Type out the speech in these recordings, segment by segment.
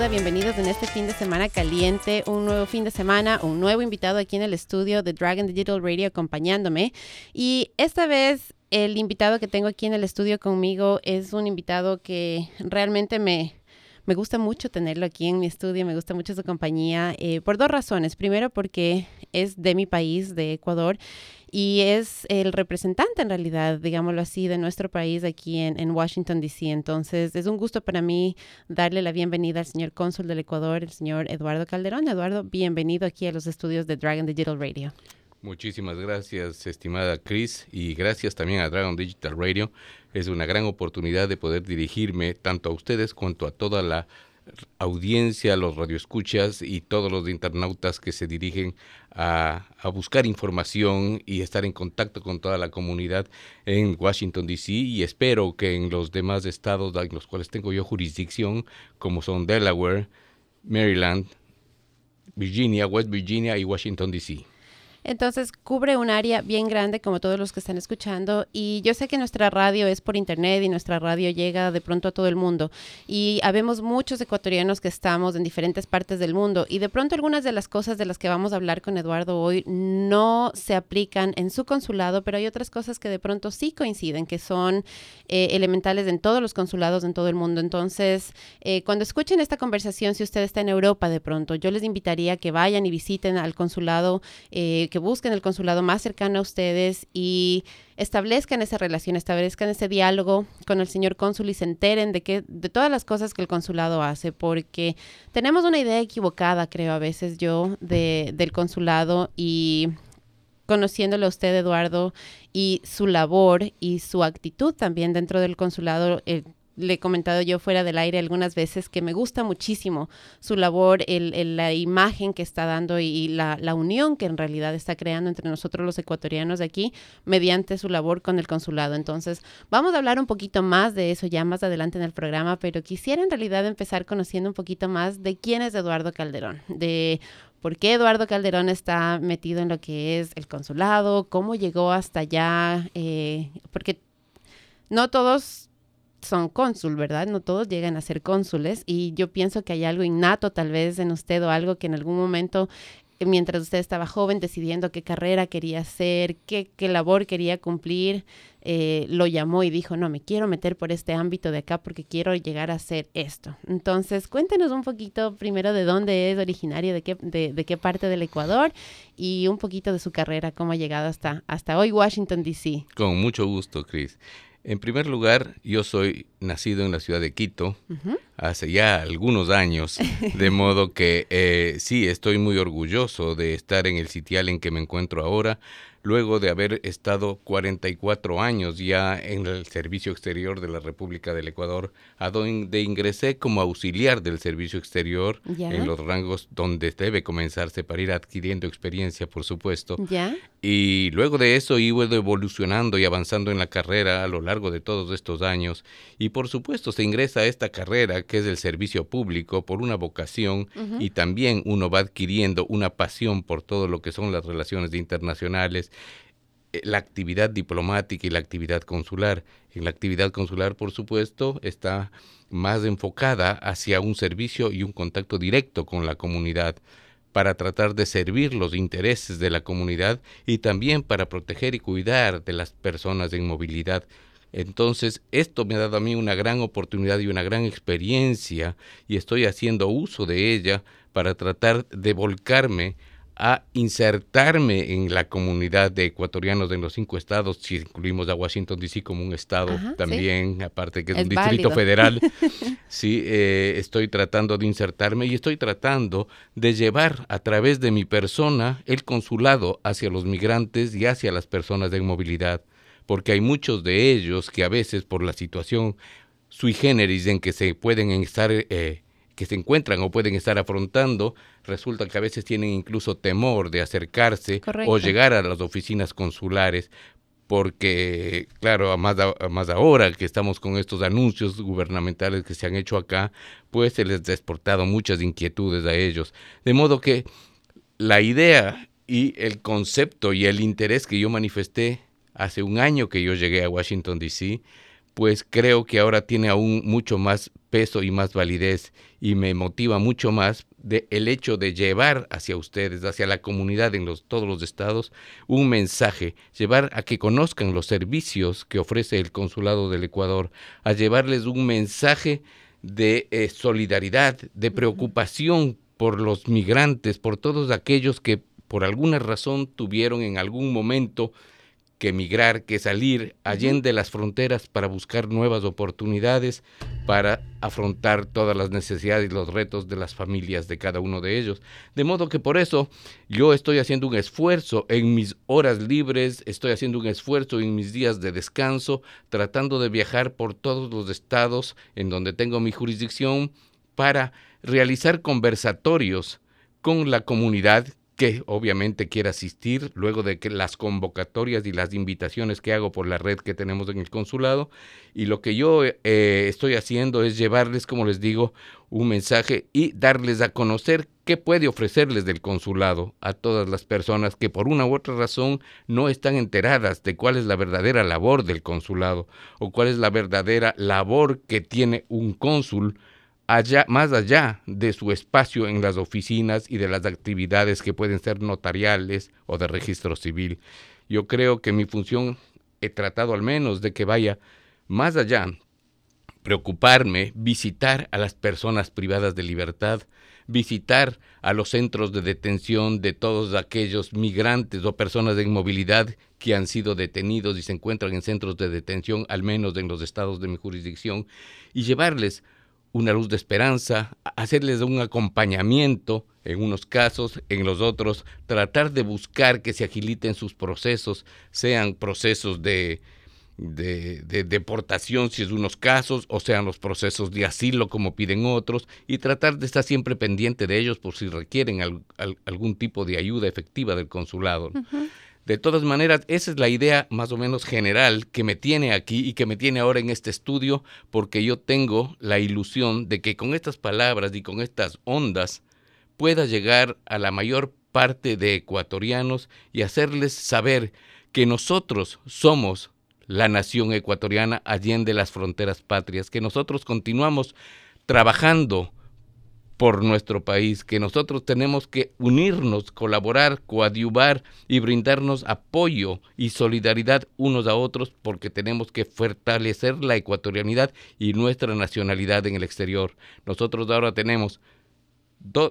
saluda. Bienvenidos en este fin de semana caliente, un nuevo fin de semana, un nuevo invitado aquí en el estudio de Dragon Digital Radio acompañándome. Y esta vez el invitado que tengo aquí en el estudio conmigo es un invitado que realmente me, me gusta mucho tenerlo aquí en mi estudio, me gusta mucho su compañía, eh, por dos razones. Primero, porque es de mi país, de Ecuador, y es el representante en realidad, digámoslo así, de nuestro país aquí en, Washington, D.C. Entonces, es un gusto para mí darle la bienvenida al señor cónsul del Ecuador, el señor Eduardo Calderón. Eduardo, bienvenido aquí a los estudios de Dragon Digital Radio. Muchísimas gracias, estimada Chris, y gracias también a Dragon Digital Radio. Es una gran oportunidad de poder dirigirme tanto a ustedes cuanto a toda la audiencia, los radioescuchas y todos los internautas que se dirigen a, buscar información y estar en contacto con toda la comunidad en Washington, D.C. y espero que en los demás estados en los cuales tengo yo jurisdicción, como son Delaware, Maryland, Virginia, West Virginia y Washington, D.C. Entonces cubre un área bien grande como todos los que están escuchando y yo sé que nuestra radio es por internet y nuestra radio llega de pronto a todo el mundo y habemos muchos ecuatorianos que estamos en diferentes partes del mundo y de pronto algunas de las cosas de las que vamos a hablar con Eduardo hoy no se aplican en su consulado, pero hay otras cosas que de pronto sí coinciden, que son eh, elementales en todos los consulados en todo el mundo. Entonces, eh, cuando escuchen esta conversación, si usted está en Europa de pronto, yo les invitaría a que vayan y visiten al consulado. Eh, que busquen el consulado más cercano a ustedes y establezcan esa relación, establezcan ese diálogo con el señor cónsul y se enteren de que de todas las cosas que el consulado hace, porque tenemos una idea equivocada, creo a veces yo, de, del consulado y conociéndolo a usted, Eduardo, y su labor y su actitud también dentro del consulado, eh, le he comentado yo fuera del aire algunas veces que me gusta muchísimo su labor, el, la imagen que está dando y, la, la, unión que en realidad está creando entre nosotros los ecuatorianos de aquí mediante su labor con el consulado. Entonces, vamos a hablar un poquito más de eso ya más adelante en el programa, pero quisiera en realidad empezar conociendo un poquito más de quién es Eduardo Calderón, de por qué Eduardo Calderón está metido en lo que es el consulado, cómo llegó hasta allá, eh, porque no todos son cónsul, ¿verdad? No todos llegan a ser cónsules y yo pienso que hay algo innato tal vez en usted o algo que en algún momento eh, mientras usted estaba joven decidiendo qué carrera quería hacer, qué, qué labor quería cumplir, eh, lo llamó y dijo, no, me quiero meter por este ámbito de acá porque quiero llegar a hacer esto. Entonces, cuéntenos un poquito primero de dónde es originario, de qué, de, de qué parte del Ecuador y un poquito de su carrera, cómo ha llegado hasta, hasta hoy Washington, D.C. Con mucho gusto, Chris. En primer lugar, yo soy nacido en la ciudad de Quito uh -huh. hace ya algunos años, de modo que eh, sí, estoy muy orgulloso de estar en el sitial en que me encuentro ahora, luego de haber estado 44 años ya en el servicio exterior de la República del Ecuador, a donde ingresé como auxiliar del servicio exterior ¿Ya? en los rangos donde debe comenzarse para ir adquiriendo experiencia, por supuesto. ¿Ya? Y luego de eso iba evolucionando y avanzando en la carrera a lo largo de todos estos años. Y por supuesto se ingresa a esta carrera que es el servicio público por una vocación uh -huh. y también uno va adquiriendo una pasión por todo lo que son las relaciones internacionales eh, la actividad diplomática y la actividad consular. En la actividad consular, por supuesto, está más enfocada hacia un servicio y un contacto directo con la comunidad para tratar de servir los intereses de la comunidad y también para proteger y cuidar de las personas en movilidad. Entonces, esto me ha dado a mí una gran oportunidad y una gran experiencia y estoy haciendo uso de ella para tratar de volcarme a insertarme en la comunidad de ecuatorianos de los cinco estados, si incluimos a Washington DC como un estado Ajá, también, sí. aparte que es, es un distrito federal. sí, eh, estoy tratando de insertarme y estoy tratando de llevar a través de mi persona el consulado hacia los migrantes y hacia las personas de movilidad, porque hay muchos de ellos que a veces por la situación sui generis en que se pueden estar eh, que se encuentran o pueden estar afrontando, resulta que a veces tienen incluso temor de acercarse Correcto. o llegar a las oficinas consulares porque, claro, a más, a más ahora que estamos con estos anuncios gubernamentales que se han hecho acá, pues se les ha exportado muchas inquietudes a ellos. De modo que la idea y el concepto y el interés que yo manifesté hace un año que yo llegué a Washington, D.C., pues creo que ahora tiene aún mucho más peso y más validez y me motiva mucho más de el hecho de llevar hacia ustedes, hacia la comunidad en los, todos los estados, un mensaje, llevar a que conozcan los servicios que ofrece el Consulado del Ecuador, a llevarles un mensaje de eh, solidaridad, de preocupación por los migrantes, por todos aquellos que por alguna razón tuvieron en algún momento que emigrar, que salir allende las fronteras para buscar nuevas oportunidades, para afrontar todas las necesidades y los retos de las familias de cada uno de ellos. De modo que por eso yo estoy haciendo un esfuerzo en mis horas libres, estoy haciendo un esfuerzo en mis días de descanso, tratando de viajar por todos los estados en donde tengo mi jurisdicción para realizar conversatorios con la comunidad que obviamente quiere asistir luego de que las convocatorias y las invitaciones que hago por la red que tenemos en el consulado. Y lo que yo eh, estoy haciendo es llevarles, como les digo, un mensaje y darles a conocer qué puede ofrecerles del consulado a todas las personas que por una u otra razón no están enteradas de cuál es la verdadera labor del consulado o cuál es la verdadera labor que tiene un cónsul allá, más allá de su espacio en las oficinas y de las actividades que pueden ser notariales o de registro civil. Yo creo que mi función he tratado al menos de que vaya más allá, preocuparme, visitar a las personas privadas de libertad, visitar a los centros de detención de todos aquellos migrantes o personas en movilidad que han sido detenidos y se encuentran en centros de detención, al menos en los estados de mi jurisdicción, y llevarles una luz de esperanza, hacerles un acompañamiento en unos casos, en los otros, tratar de buscar que se agiliten sus procesos, sean procesos de, de, deportación si es unos casos, o sean los procesos de asilo como piden otros, y tratar de estar siempre pendiente de ellos por si requieren algún tipo de ayuda efectiva del consulado. De todas maneras, esa es la idea más o menos general que me tiene aquí y que me tiene ahora en este estudio, porque yo tengo la ilusión de que con estas palabras y con estas ondas pueda llegar a la mayor parte de ecuatorianos y hacerles saber que nosotros somos la nación ecuatoriana allende las fronteras patrias, que nosotros continuamos trabajando por nuestro país, que nosotros tenemos que unirnos, colaborar, coadyuvar y brindarnos apoyo y solidaridad unos a otros porque tenemos que fortalecer la ecuatorianidad y nuestra nacionalidad en el exterior. Nosotros ahora tenemos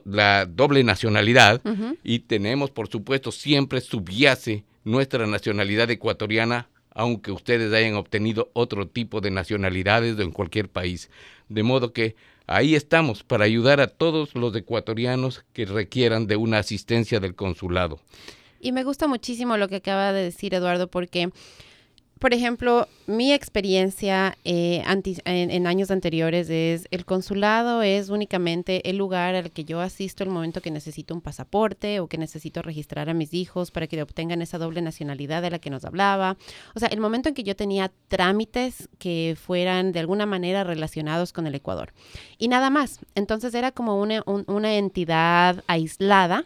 la doble nacionalidad y tenemos, por supuesto, siempre subyace nuestra nacionalidad ecuatoriana aunque ustedes hayan obtenido otro tipo de nacionalidades en cualquier país. De modo que Ahí estamos para ayudar a todos los ecuatorianos que requieran de una asistencia del consulado. Y me gusta muchísimo lo que acaba de decir Eduardo porque por ejemplo, mi experiencia eh, en, años anteriores es el consulado es únicamente el lugar al que yo asisto el momento que necesito un pasaporte o que necesito registrar a mis hijos para que obtengan esa doble nacionalidad de la que nos hablaba. O sea, el momento en que yo tenía trámites que fueran de alguna manera relacionados con el Ecuador. Y nada más. Entonces era como una, una entidad aislada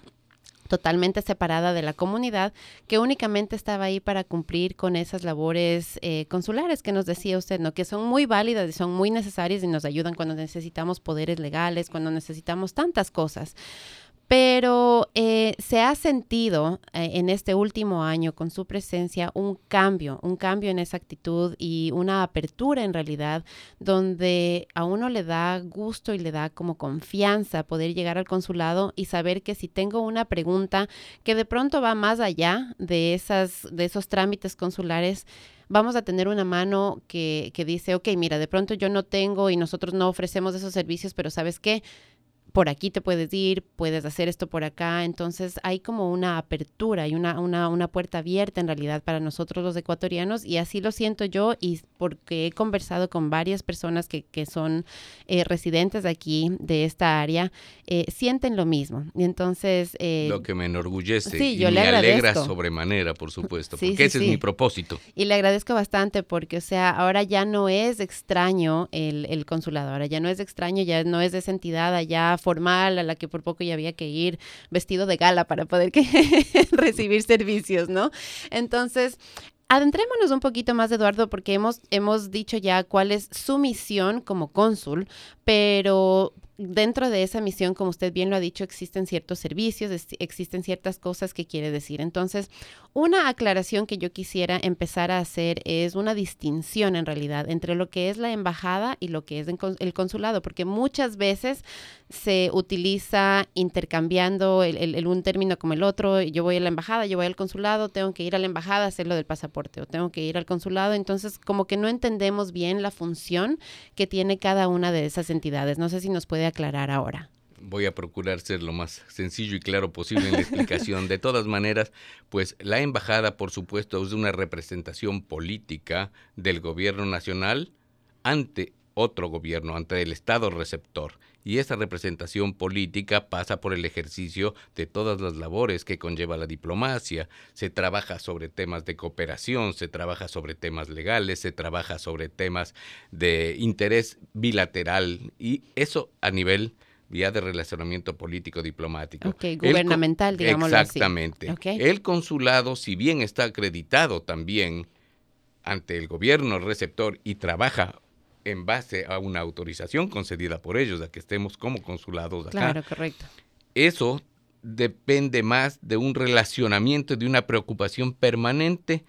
totalmente separada de la comunidad, que únicamente estaba ahí para cumplir con esas labores eh, consulares que nos decía usted, ¿no? Que son muy válidas y son muy necesarias y nos ayudan cuando necesitamos poderes legales, cuando necesitamos tantas cosas. Pero eh, se ha sentido eh, en este último año con su presencia un cambio, un cambio en esa actitud y una apertura en realidad, donde a uno le da gusto y le da como confianza poder llegar al consulado y saber que si tengo una pregunta que de pronto va más allá de, esas, de esos trámites consulares, vamos a tener una mano que, que dice, ok, mira, de pronto yo no tengo y nosotros no ofrecemos esos servicios, pero ¿sabes qué? Por aquí te puedes ir, puedes hacer esto por acá. Entonces hay como una apertura y una, una, una, puerta abierta en realidad para nosotros los ecuatorianos y así lo siento yo y porque he conversado con varias personas que, que son eh, residentes aquí de esta área, eh, sienten lo mismo. Y entonces... Eh, lo que me enorgullece y me alegra sobremanera, por supuesto, porque ese es mi propósito. Y le agradezco bastante porque, o sea, ahora ya no es extraño el, el consulado, ahora ya no es extraño, ya no es esa entidad allá formal a la que por poco ya había que ir vestido de gala para poder que recibir servicios, ¿no? Entonces, adentrémonos un poquito más, Eduardo, porque hemos, hemos dicho ya cuál es su misión como cónsul, pero dentro de esa misión, como usted bien lo ha dicho, existen ciertos servicios, existen ciertas cosas que quiere decir. Entonces, una aclaración que yo quisiera empezar a hacer es una distinción en realidad entre lo que es la embajada y lo que es el consulado, porque muchas veces se utiliza intercambiando el, un término como el otro. Yo voy a la embajada, yo voy al consulado, tengo que ir a la embajada a hacer lo del pasaporte o tengo que ir al consulado. Entonces, como que no entendemos bien la función que tiene cada una de esas entidades. No sé si nos puede aclarar ahora voy a procurar ser lo más sencillo y claro posible en la explicación. De todas maneras, pues la embajada, por supuesto, es una representación política del gobierno nacional ante otro gobierno, ante el Estado receptor y esa representación política pasa por el ejercicio de todas las labores que conlleva la diplomacia. Se trabaja sobre temas de cooperación, se trabaja sobre temas legales, se trabaja sobre temas de interés bilateral y eso a nivel ya de relacionamiento político diplomático. Ok, gubernamental, digamos Exactamente. El consulado, si bien está acreditado también ante el gobierno receptor y trabaja en base a una autorización concedida por ellos, a que estemos como consulados acá. Claro, correcto. Eso depende más de un relacionamiento, de una preocupación permanente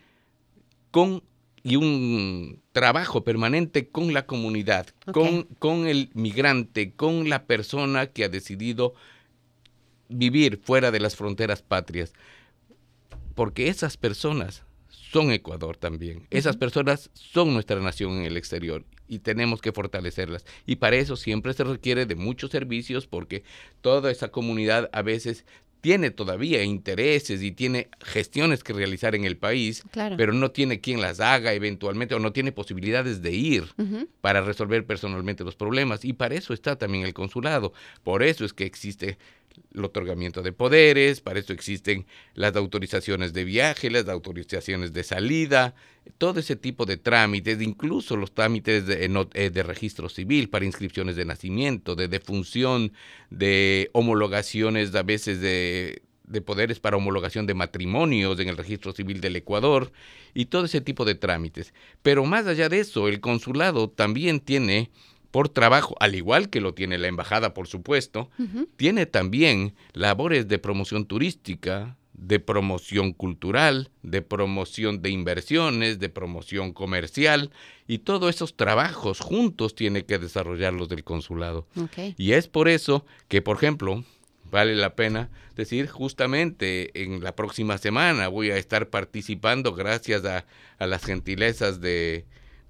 con y un trabajo permanente con la comunidad, con, con el migrante, con la persona que ha decidido vivir fuera de las fronteras patrias. Porque esas personas son Ecuador también. Esas personas son nuestra nación en el exterior y tenemos que fortalecerlas. Y para eso siempre se requiere de muchos servicios porque toda esa comunidad a veces tiene todavía intereses y tiene gestiones que realizar en el país, pero no tiene quien las haga eventualmente o no tiene posibilidades de ir para resolver personalmente los problemas. Y para eso está también el consulado. Por eso es que existe el otorgamiento de poderes, para eso existen las autorizaciones de viaje, las autorizaciones de salida, todo ese tipo de trámites, incluso los trámites de, eh, de, registro civil para inscripciones de nacimiento, de defunción, de homologaciones a veces de, de poderes para homologación de matrimonios en el registro civil del Ecuador y todo ese tipo de trámites. Pero más allá de eso, el consulado también tiene por trabajo, al igual que lo tiene la embajada, por supuesto, tiene también labores de promoción turística, de promoción cultural, de promoción de inversiones, de promoción comercial, y todos esos trabajos juntos tiene que desarrollarlos del consulado. Y es por eso que, por ejemplo, vale la pena decir, justamente en la próxima semana voy a estar participando gracias a las gentilezas de,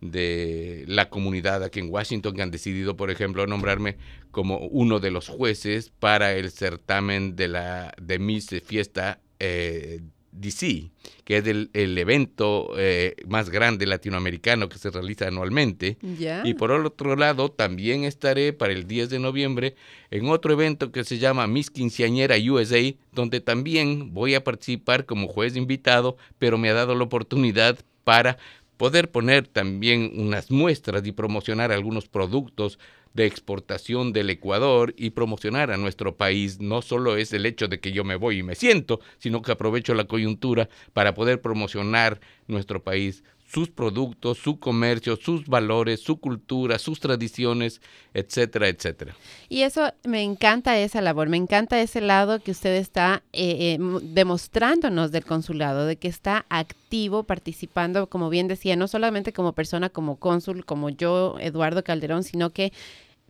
de la comunidad aquí en Washington que han decidido, por ejemplo, nombrarme como uno de los jueces para el certamen de la de Miss Fiesta eh, DC, que es el, evento eh, más grande latinoamericano que se realiza anualmente. Y por otro lado, también estaré para el 10 de noviembre en otro evento que se llama Miss Quinceañera USA, donde también voy a participar como juez invitado, pero me ha dado la oportunidad para poder poner también unas muestras y promocionar algunos productos de exportación del Ecuador y promocionar a nuestro país. No solo es el hecho de que yo me voy y me siento, sino que aprovecho la coyuntura para poder promocionar nuestro país sus productos, su comercio, sus valores, su cultura, sus tradiciones, etcétera, etcétera. Y eso me encanta esa labor, me encanta ese lado que usted está eh, eh, demostrándonos del consulado, de que está activo, participando, como bien decía, no solamente como persona, como cónsul, como yo, Eduardo Calderón, sino que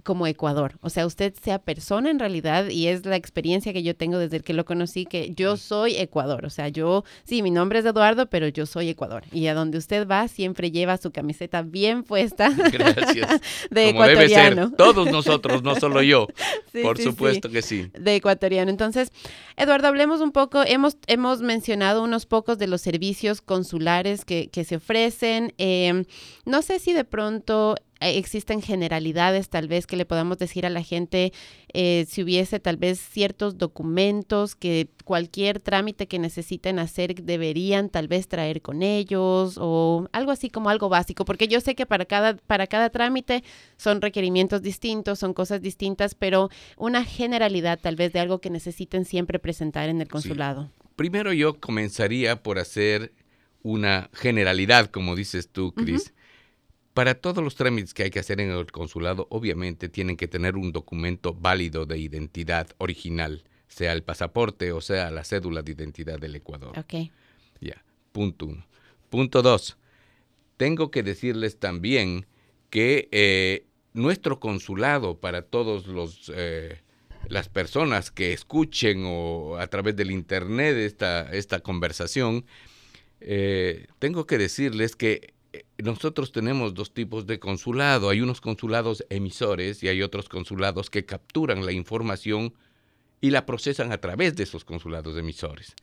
como Ecuador. O sea, usted sea persona en realidad y es la experiencia que yo tengo desde que lo conocí, que yo soy Ecuador. O sea, yo, sí, mi nombre es Eduardo, pero yo soy Ecuador. Y a donde usted va siempre lleva su camiseta bien puesta. Gracias. de ecuatoriano. Todos nosotros, no solo yo. Por supuesto que sí. De ecuatoriano. Entonces, Eduardo, hablemos un poco. Hemos, hemos mencionado unos pocos de los servicios consulares que, que se ofrecen. Eh, no sé si de pronto existen generalidades tal vez que le podamos decir a la gente eh, si hubiese tal vez ciertos documentos que cualquier trámite que necesiten hacer deberían tal vez traer con ellos o algo así como algo básico, porque yo sé que para cada, para cada trámite son requerimientos distintos, son cosas distintas, pero una generalidad tal vez de algo que necesiten siempre presentar en el consulado. Primero yo comenzaría por hacer una generalidad, como dices tú, Cris. Para todos los trámites que hay que hacer en el consulado, obviamente tienen que tener un documento válido de identidad original, sea el pasaporte o sea la cédula de identidad del Ecuador. Ok. Ya, punto uno. Punto dos, tengo que decirles también que eh, nuestro consulado para todos los eh, las personas que escuchen o a través del internet esta, esta conversación, eh, tengo que decirles que nosotros tenemos dos tipos de consulado. Hay unos consulados emisores y hay otros consulados que capturan la información y la procesan a través de esos consulados emisores.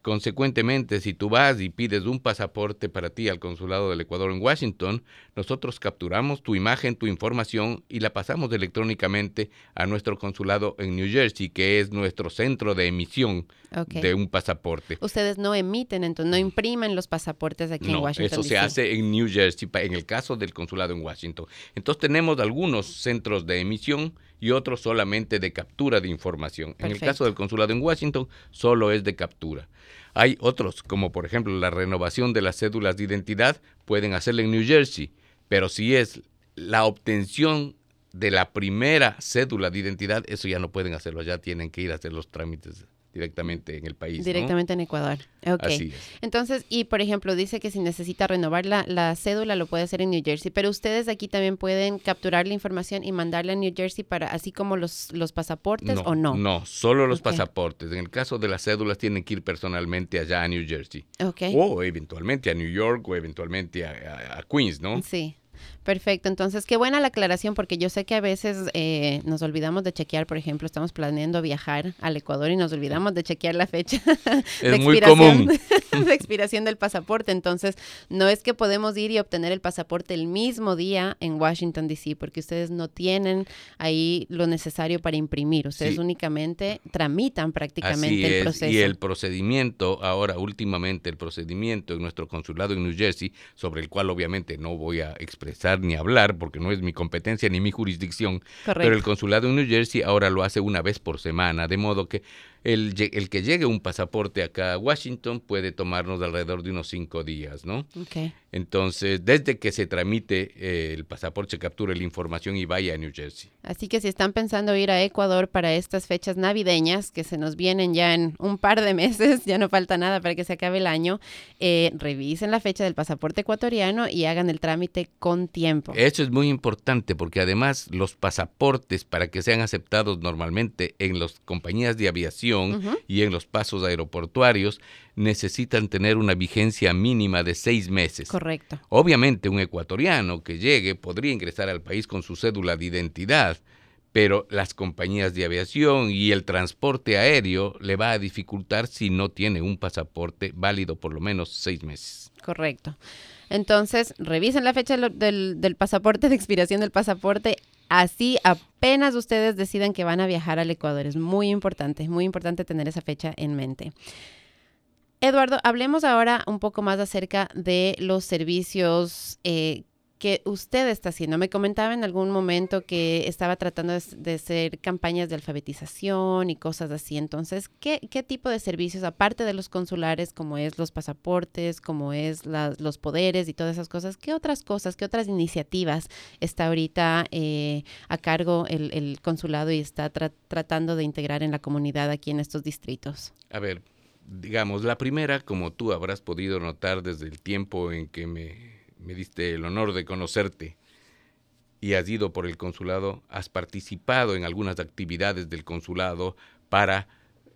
Consecuentemente, si tú vas y pides un pasaporte para ti al consulado del Ecuador en Washington, nosotros capturamos tu imagen, tu información y la pasamos electrónicamente a nuestro consulado en New Jersey, que es nuestro centro de emisión de un pasaporte. Ustedes no emiten, entonces no imprimen los pasaportes aquí en Washington. Eso se hace en New Jersey, en el caso del consulado en Washington. Entonces tenemos algunos centros de emisión y otros solamente de captura de información. En el caso del consulado en Washington, solo es de captura. Hay otros, como por ejemplo la renovación de las cédulas de identidad, pueden hacerla en New Jersey, pero si es la obtención de la primera cédula de identidad, eso ya no pueden hacerlo, ya tienen que ir a hacer los trámites directamente en el país. Directamente en Ecuador. Okay. Entonces, y por ejemplo, dice que si necesita renovar la, la, cédula lo puede hacer en New Jersey, pero ustedes aquí también pueden capturar la información y mandarla a New Jersey para así como los, los pasaportes o no. No, solo los pasaportes. En el caso de las cédulas tienen que ir personalmente allá a New Jersey. Okay. O eventualmente a New York o eventualmente a, a Queens, ¿no? Sí. Perfecto, entonces qué buena la aclaración porque yo sé que a veces eh, nos olvidamos de chequear, por ejemplo, estamos planeando viajar al Ecuador y nos olvidamos de chequear la fecha de, expiración, de expiración del pasaporte, entonces no es que podemos ir y obtener el pasaporte el mismo día en Washington, D.C., porque ustedes no tienen ahí lo necesario para imprimir, ustedes únicamente tramitan prácticamente el proceso. Y el procedimiento, ahora últimamente el procedimiento en nuestro consulado en New Jersey, sobre el cual obviamente no voy a expresar ni hablar porque no es mi competencia ni mi jurisdicción, pero el consulado en New Jersey ahora lo hace una vez por semana, de modo que el, el, que llegue un pasaporte acá a Washington puede tomarnos alrededor de unos cinco días, ¿no? Entonces, desde que se tramite eh, el pasaporte, se capture la información y vaya a New Jersey. Así que si están pensando ir a Ecuador para estas fechas navideñas, que se nos vienen ya en un par de meses, ya no falta nada para que se acabe el año, eh, revisen la fecha del pasaporte ecuatoriano y hagan el trámite con tiempo. Eso es muy importante porque además los pasaportes para que sean aceptados normalmente en las compañías de aviación, y en los pasos aeroportuarios necesitan tener una vigencia mínima de seis meses. Correcto. Obviamente un ecuatoriano que llegue podría ingresar al país con su cédula de identidad, pero las compañías de aviación y el transporte aéreo le va a dificultar si no tiene un pasaporte válido por lo menos seis meses. Correcto. Entonces, revisen la fecha del, del, pasaporte, de expiración del pasaporte. Así apenas ustedes decidan que van a viajar al Ecuador. Es muy importante, muy importante tener esa fecha en mente. Eduardo, hablemos ahora un poco más acerca de los servicios eh, que usted está haciendo. Me comentaba en algún momento que estaba tratando de, hacer campañas de alfabetización y cosas así. Entonces, ¿qué, ¿qué, tipo de servicios, aparte de los consulares, como es los pasaportes, como es los poderes y todas esas cosas, qué otras cosas, qué otras iniciativas está ahorita eh, a cargo el, consulado y está tratando de integrar en la comunidad aquí en estos distritos? A ver, digamos, la primera, como tú habrás podido notar desde el tiempo en que me me diste el honor de conocerte y has ido por el consulado, has participado en algunas actividades del consulado para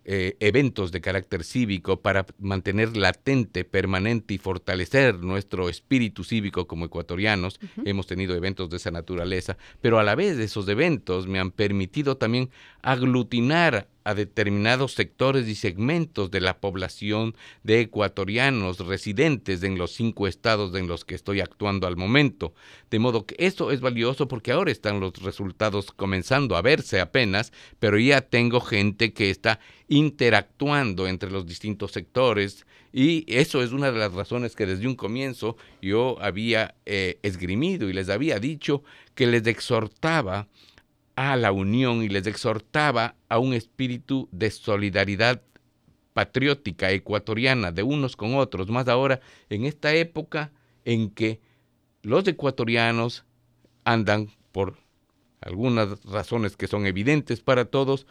eh, eventos de carácter cívico, para mantener latente, permanente y fortalecer nuestro espíritu cívico como ecuatorianos. Hemos tenido eventos de esa naturaleza, pero a la vez esos eventos me han permitido también aglutinar a determinados sectores y segmentos de la población de ecuatorianos residentes en los cinco estados en los que estoy actuando al momento. De modo que eso es valioso porque ahora están los resultados comenzando a verse apenas, pero ya tengo gente que está interactuando entre los distintos sectores y eso es una de las razones que desde un comienzo yo había eh, esgrimido y les había dicho que les exhortaba a la unión y les exhortaba a un espíritu de solidaridad patriótica ecuatoriana de unos con otros, más ahora en esta época en que los ecuatorianos andan por algunas razones que son evidentes para todos,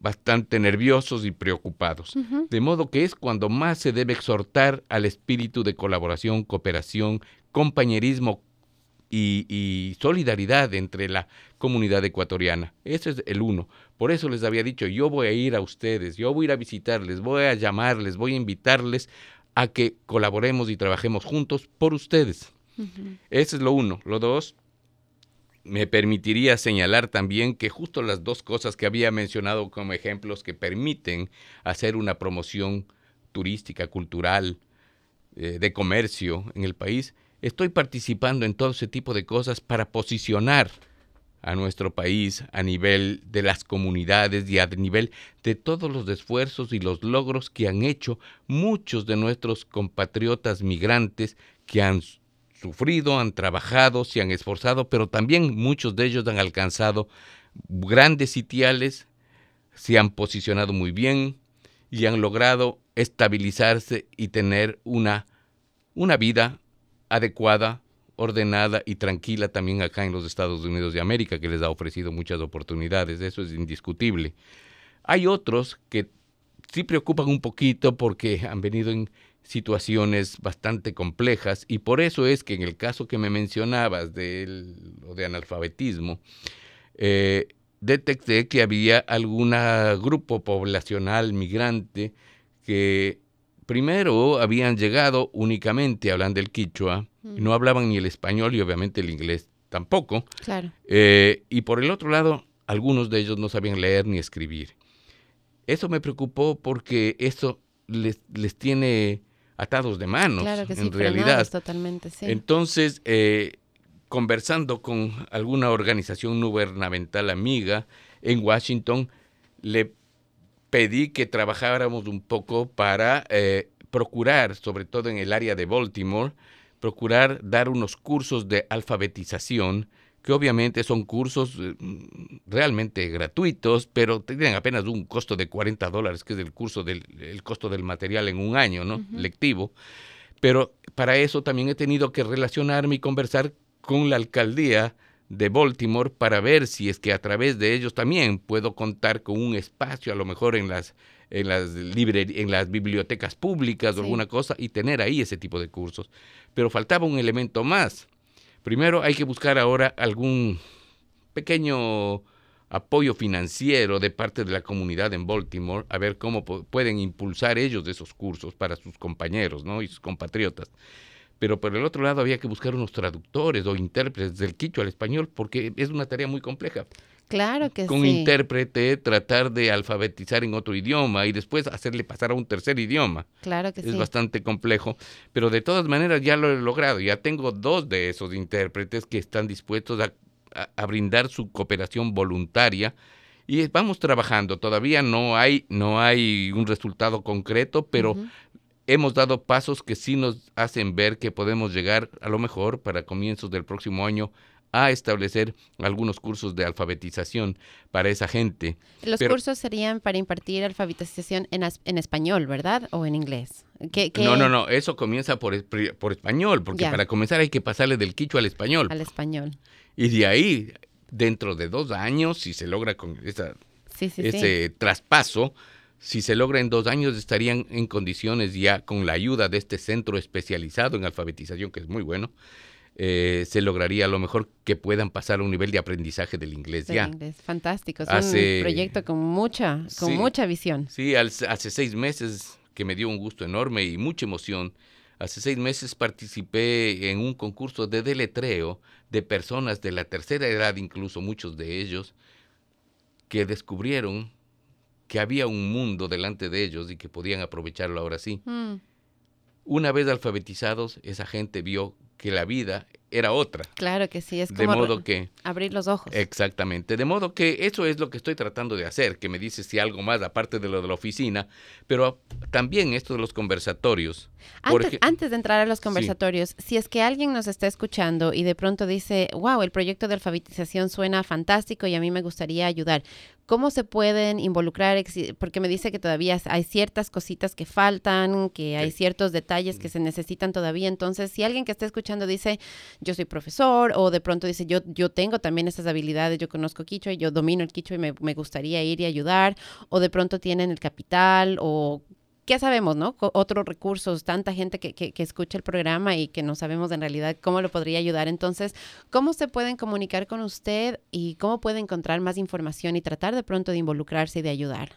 bastante nerviosos y preocupados. De modo que es cuando más se debe exhortar al espíritu de colaboración, cooperación, compañerismo y, solidaridad entre la comunidad ecuatoriana. Ese es el uno. Por eso les había dicho, yo voy a ir a ustedes, yo voy a ir a visitarles, voy a llamarles, voy a invitarles a que colaboremos y trabajemos juntos por ustedes. Ese es lo uno. Lo dos, me permitiría señalar también que justo las dos cosas que había mencionado como ejemplos que permiten hacer una promoción turística, cultural, eh, de comercio en el país, estoy participando en todo ese tipo de cosas para posicionar a nuestro país a nivel de las comunidades y a nivel de todos los esfuerzos y los logros que han hecho muchos de nuestros compatriotas migrantes que han sufrido, han trabajado, se han esforzado, pero también muchos de ellos han alcanzado grandes sitiales, se han posicionado muy bien y han logrado estabilizarse y tener una, una vida adecuada, ordenada y tranquila también acá en los Estados Unidos de América, que les ha ofrecido muchas oportunidades, eso es indiscutible. Hay otros que sí preocupan un poquito porque han venido en situaciones bastante complejas y por eso es que en el caso que me mencionabas de, de analfabetismo, eh, detecté que había algún grupo poblacional migrante que primero habían llegado únicamente hablando el quichua, no hablaban ni el español y obviamente el inglés tampoco. Claro. Eh, y por el otro lado, algunos de ellos no sabían leer ni escribir. Eso me preocupó porque eso les, les tiene atados de manos, claro que en realidad. Totalmente, sí. Entonces, eh, conversando con alguna organización gubernamental amiga en Washington, le pedí que trabajáramos un poco para eh, procurar, sobre todo en el área de Baltimore, procurar dar unos cursos de alfabetización que obviamente son cursos eh, realmente gratuitos, pero tienen apenas un costo de 40 dólares, que es el curso del el costo del material en un año, ¿no? Lectivo. Pero para eso también he tenido que relacionarme y conversar con la alcaldía de Baltimore para ver si es que a través de ellos también puedo contar con un espacio, a lo mejor en las en las en las bibliotecas públicas o alguna cosa y tener ahí ese tipo de cursos. Pero faltaba un elemento más Primero hay que buscar ahora algún pequeño apoyo financiero de parte de la comunidad en Baltimore, a ver cómo pueden impulsar ellos esos cursos para sus compañeros ¿no? y sus compatriotas. Pero por el otro lado había que buscar unos traductores o intérpretes del quicho al español porque es una tarea muy compleja. Claro que con sí. Con intérprete, tratar de alfabetizar en otro idioma y después hacerle pasar a un tercer idioma. Claro que es sí. Es bastante complejo, pero de todas maneras ya lo he logrado. Ya tengo dos de esos intérpretes que están dispuestos a, a, brindar su cooperación voluntaria y vamos trabajando. Todavía no hay, no hay un resultado concreto, pero uh -huh. Hemos dado pasos que sí nos hacen ver que podemos llegar a lo mejor para comienzos del próximo año a establecer algunos cursos de alfabetización para esa gente. Los Pero, cursos serían para impartir alfabetización en, en español, ¿verdad? ¿O en inglés? ¿Qué, qué... No, no, no, eso comienza por, por español, porque para comenzar hay que pasarle del quicho al español. Al español. Y de ahí, dentro de dos años, si se logra con esa, sí, sí, ese sí. traspaso, si se logra en dos años, estarían en condiciones ya con la ayuda de este centro especializado en alfabetización, que es muy bueno, eh, se lograría a lo mejor que puedan pasar a un nivel de aprendizaje del inglés del ya. Inglés. Fantástico, es hace, un proyecto con mucha, con sí, mucha visión. Sí, al, hace seis meses que me dio un gusto enorme y mucha emoción. Hace seis meses participé en un concurso de deletreo de personas de la tercera edad, incluso muchos de ellos, que descubrieron que había un mundo delante de ellos y que podían aprovecharlo ahora sí. Mm. Una vez alfabetizados, esa gente vio que la vida era otra. Claro que sí, es de como modo que abrir los ojos. Exactamente, de modo que eso es lo que estoy tratando de hacer, que me dices si algo más aparte de lo de la oficina, pero también esto de los conversatorios. Antes, antes de entrar a los conversatorios, sí. si es que alguien nos está escuchando y de pronto dice, wow, el proyecto de alfabetización suena fantástico y a mí me gustaría ayudar, ¿cómo se pueden involucrar? Porque me dice que todavía hay ciertas cositas que faltan, que hay ciertos detalles que se necesitan todavía. Entonces, si alguien que está escuchando dice, yo soy profesor, o de pronto dice, yo, yo tengo también esas habilidades, yo conozco Quichua, yo domino el Quichua y me, me gustaría ir y ayudar, o de pronto tienen el capital, o ya sabemos, ¿no? Otros recursos, tanta gente que, que, escucha el programa y que no sabemos en realidad cómo lo podría ayudar. Entonces, ¿cómo se pueden comunicar con usted y cómo puede encontrar más información y tratar de pronto de involucrarse y de ayudar?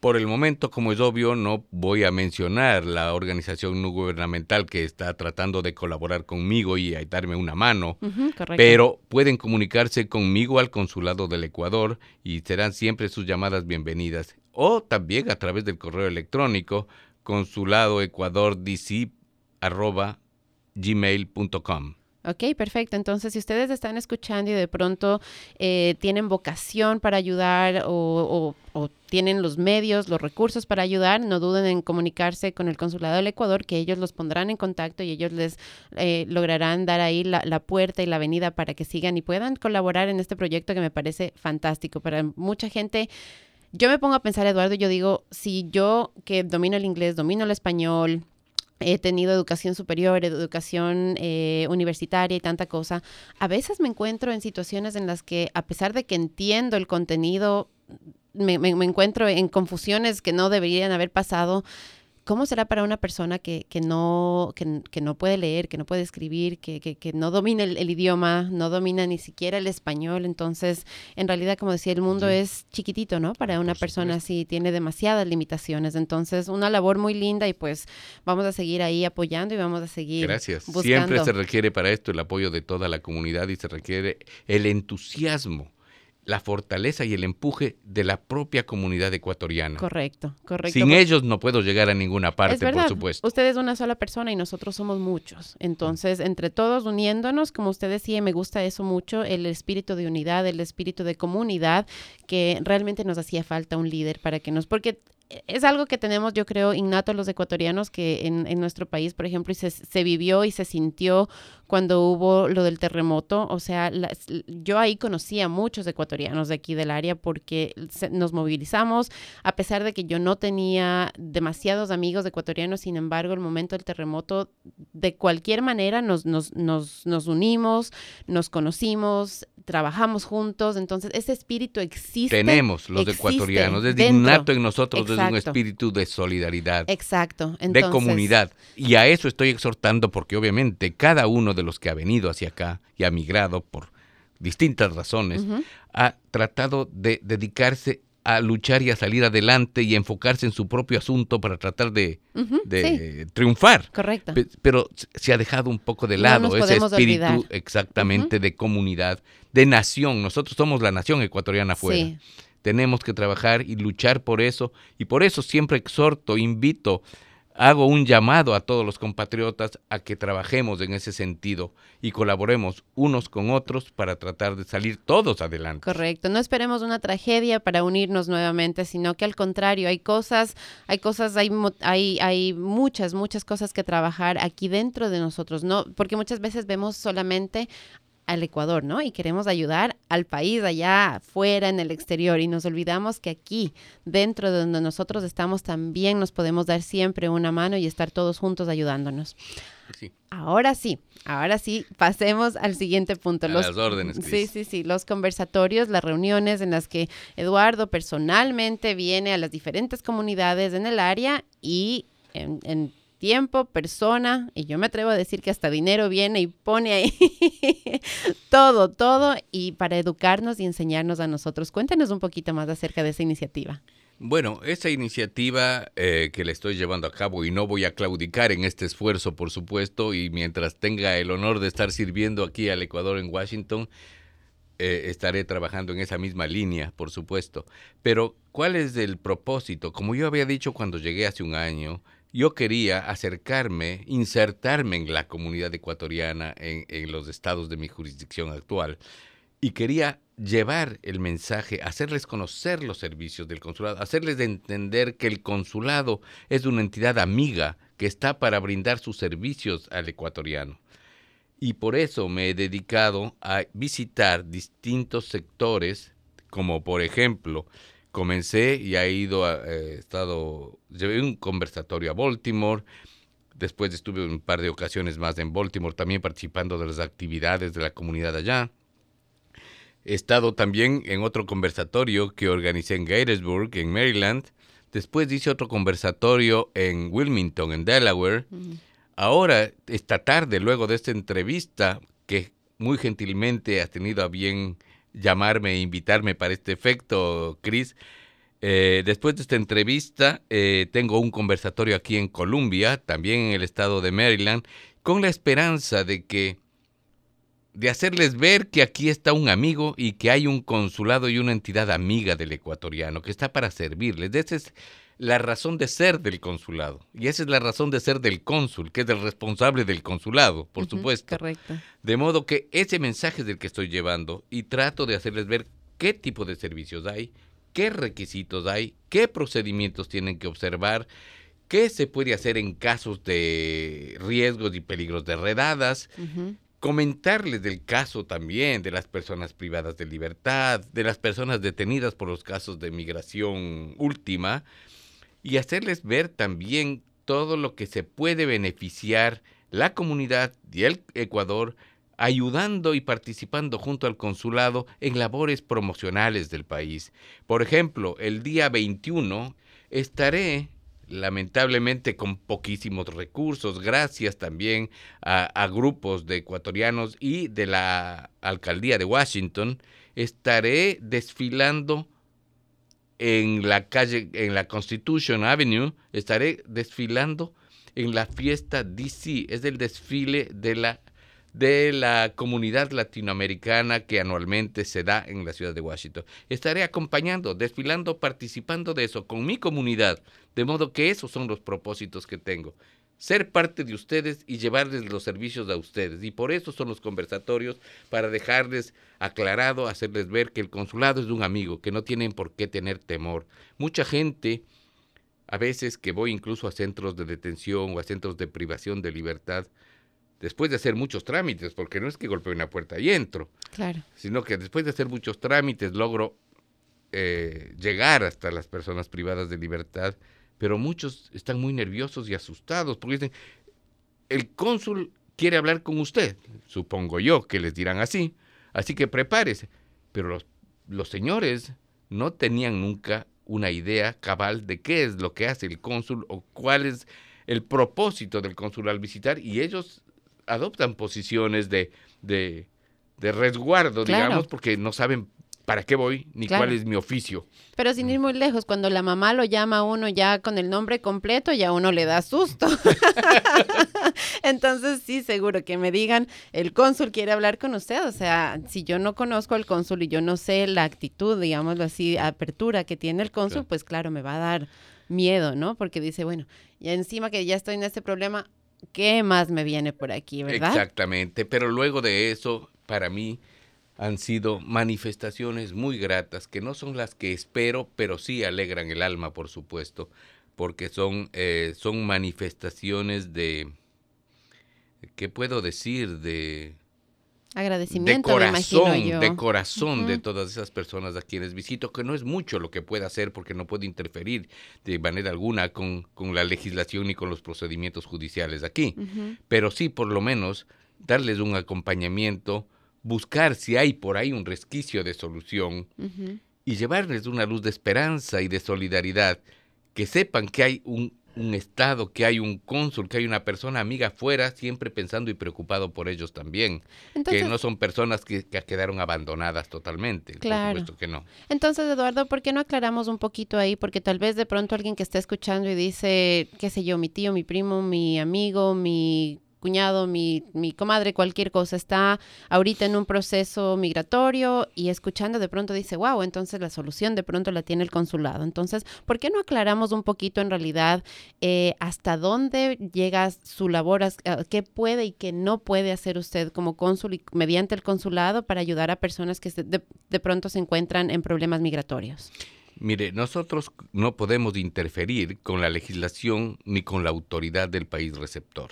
Por el momento, como es obvio, no voy a mencionar la organización no gubernamental que está tratando de colaborar conmigo y darme una mano, pero pueden comunicarse conmigo al Consulado del Ecuador y serán siempre sus llamadas bienvenidas o también a través del correo electrónico consuladoecuadordc.gmail.com. Ok, perfecto. Entonces, si ustedes están escuchando y de pronto eh, tienen vocación para ayudar o, tienen los medios, los recursos para ayudar, no duden en comunicarse con el Consulado del Ecuador, que ellos los pondrán en contacto y ellos les eh, lograrán dar ahí la, la, puerta y la avenida para que sigan y puedan colaborar en este proyecto que me parece fantástico. Para mucha gente yo me pongo a pensar, Eduardo, y yo digo, si yo que domino el inglés, domino el español, he tenido educación superior, educación eh, universitaria y tanta cosa, a veces me encuentro en situaciones en las que, a pesar de que entiendo el contenido, me encuentro en confusiones que no deberían haber pasado ¿Cómo será para una persona que, que no, que, no puede leer, que no puede escribir, que, que no domina el, idioma, no domina ni siquiera el español? Entonces, en realidad, como decía, el mundo es chiquitito, ¿no? Para una persona así, tiene demasiadas limitaciones. Entonces, una labor muy linda y pues vamos a seguir ahí apoyando y vamos a seguir. Gracias. Siempre se requiere para esto el apoyo de toda la comunidad y se requiere el entusiasmo la fortaleza y el empuje de la propia comunidad ecuatoriana. Correcto, correcto. Sin ellos no puedo llegar a ninguna parte, por supuesto. Usted es una sola persona y nosotros somos muchos. Entonces, entre todos uniéndonos, como usted decía, me gusta eso mucho, el espíritu de unidad, el espíritu de comunidad, que realmente nos hacía falta un líder para que nos, porque es algo que tenemos, yo creo, innato los ecuatorianos, que en, en nuestro país, por ejemplo, se, se, vivió y se sintió cuando hubo lo del terremoto. O sea, yo ahí conocí a muchos ecuatorianos de aquí del área porque nos movilizamos, a pesar de que yo no tenía demasiados amigos ecuatorianos, sin embargo, el momento del terremoto, de cualquier manera, nos, nos, nos, nos unimos, nos conocimos, trabajamos juntos, entonces ese espíritu existe. Tenemos los ecuatorianos, es innato en nosotros, es un espíritu de solidaridad. Exacto. de comunidad. Y a eso estoy exhortando porque obviamente cada uno de los que ha venido hacia acá y ha migrado por distintas razones, ha tratado de dedicarse a luchar y a salir adelante y enfocarse en su propio asunto para tratar de, triunfar. Correcto. pero se ha dejado un poco de lado ese espíritu exactamente de comunidad, de nación. Nosotros somos la nación ecuatoriana afuera. Tenemos que trabajar y luchar por eso y por eso siempre exhorto, invito hago un llamado a todos los compatriotas a que trabajemos en ese sentido y colaboremos unos con otros para tratar de salir todos adelante. Correcto, no esperemos una tragedia para unirnos nuevamente, sino que al contrario, hay cosas, hay cosas, hay, hay, hay muchas, muchas cosas que trabajar aquí dentro de nosotros, ¿no? Porque muchas veces vemos solamente al Ecuador, ¿no? Y queremos ayudar al país allá afuera, en el exterior, y nos olvidamos que aquí, dentro de donde nosotros estamos, también nos podemos dar siempre una mano y estar todos juntos ayudándonos. Sí. Ahora sí, ahora sí, pasemos al siguiente punto. las órdenes. Sí, sí, sí, los conversatorios, las reuniones en las que Eduardo personalmente viene a las diferentes comunidades en el área y en, en tiempo, persona, y yo me atrevo a decir que hasta dinero viene y pone ahí todo, todo, y para educarnos y enseñarnos a nosotros. Cuéntenos un poquito más acerca de esa iniciativa. Bueno, esa iniciativa eh, que le estoy llevando a cabo y no voy a claudicar en este esfuerzo, por supuesto, y mientras tenga el honor de estar sirviendo aquí al Ecuador en Washington, eh, estaré trabajando en esa misma línea, por supuesto. Pero, ¿cuál es el propósito? Como yo había dicho cuando llegué hace un año, yo quería acercarme, insertarme en la comunidad ecuatoriana en, los estados de mi jurisdicción actual y quería llevar el mensaje, hacerles conocer los servicios del consulado, hacerles entender que el consulado es una entidad amiga que está para brindar sus servicios al ecuatoriano. Y por eso me he dedicado a visitar distintos sectores como por ejemplo, comencé y he ido, a, eh, estado, llevé un conversatorio a Baltimore, después estuve un par de ocasiones más en Baltimore, también participando de las actividades de la comunidad allá. He estado también en otro conversatorio que organicé en Gettysburg, en Maryland. Después hice otro conversatorio en Wilmington, en Delaware. Ahora, esta tarde, luego de esta entrevista, que muy gentilmente has tenido a bien llamarme e invitarme para este efecto, Chris, eh, después de esta entrevista, eh, tengo un conversatorio aquí en Columbia, también en el estado de Maryland, con la esperanza de que de hacerles ver que aquí está un amigo y que hay un consulado y una entidad amiga del ecuatoriano que está para servirles. Esa es la razón de ser del consulado y esa es la razón de ser del cónsul, que es el responsable del consulado, por supuesto. Correcto. De modo que ese mensaje es del que estoy llevando y trato de hacerles ver qué tipo de servicios hay, qué requisitos hay, qué procedimientos tienen que observar, qué se puede hacer en casos de riesgos y peligros de redadas, comentarles del caso también de las personas privadas de libertad, de las personas detenidas por los casos de migración última y hacerles ver también todo lo que se puede beneficiar la comunidad y el Ecuador ayudando y participando junto al consulado en labores promocionales del país. Por ejemplo, el día 21 estaré lamentablemente con poquísimos recursos, gracias también a, grupos de ecuatorianos y de la alcaldía de Washington, estaré desfilando en la calle, en la Constitution Avenue, estaré desfilando en la fiesta DC, es el desfile de la de la comunidad latinoamericana que anualmente se da en la ciudad de Washington. Estaré acompañando, desfilando, participando de eso con mi comunidad, de modo que esos son los propósitos que tengo. Ser parte de ustedes y llevarles los servicios a ustedes. Y por eso son los conversatorios, para dejarles aclarado, hacerles ver que el consulado es un amigo, que no tienen por qué tener temor. Mucha gente, a veces que voy incluso a centros de detención o a centros de privación de libertad, después de hacer muchos trámites, porque no es que golpeo una puerta y entro, claro. sino que después de hacer muchos trámites logro eh, llegar hasta las personas privadas de libertad, pero muchos están muy nerviosos y asustados, porque dicen, el cónsul quiere hablar con usted, supongo yo que les dirán así, así que prepárese, pero los, los señores no tenían nunca una idea cabal de qué es lo que hace el cónsul o cuál es el propósito del cónsul al visitar y ellos adoptan posiciones de, de, resguardo, digamos, porque no saben para qué voy ni cuál es mi oficio. Pero sin ir muy lejos, cuando la mamá lo llama a uno ya con el nombre completo, ya uno le da susto. Entonces, sí, seguro que me digan, el cónsul quiere hablar con usted. O sea, si yo no conozco al cónsul y yo no sé la actitud, digámoslo así, apertura que tiene el cónsul, pues claro, me va a dar miedo, ¿no? Porque dice, bueno, ya encima que ya estoy en este problema, ¿qué más me viene por aquí, verdad? Exactamente, pero luego de eso, para mí han sido manifestaciones muy gratas, que no son las que espero, pero sí alegran el alma, por supuesto, porque son, eh, son manifestaciones de, ¿qué puedo decir? De Agradecimiento, de corazón, de corazón de todas esas personas a quienes visito, que no es mucho lo que pueda hacer porque no puede interferir de manera alguna con, con la legislación ni con los procedimientos judiciales aquí, pero sí por lo menos darles un acompañamiento, buscar si hay por ahí un resquicio de solución y llevarles una luz de esperanza y de solidaridad, que sepan que hay un un Estado, que hay un cónsul, que hay una persona amiga afuera, siempre pensando y preocupado por ellos también. que no son personas que, quedaron abandonadas totalmente. Claro. Por supuesto que no. Entonces, Eduardo, ¿por qué no aclaramos un poquito ahí? Porque tal vez de pronto alguien que esté escuchando y dice, qué sé yo, mi tío, mi primo, mi amigo, mi cuñado, mi, mi comadre, cualquier cosa, está ahorita en un proceso migratorio y escuchando de pronto dice, wow, entonces la solución de pronto la tiene el consulado. Entonces, ¿por qué no aclaramos un poquito en realidad eh, hasta dónde llega su labor, qué puede y qué no puede hacer usted como cónsul y mediante el consulado para ayudar a personas que de pronto se encuentran en problemas migratorios? Mire, nosotros no podemos interferir con la legislación ni con la autoridad del país receptor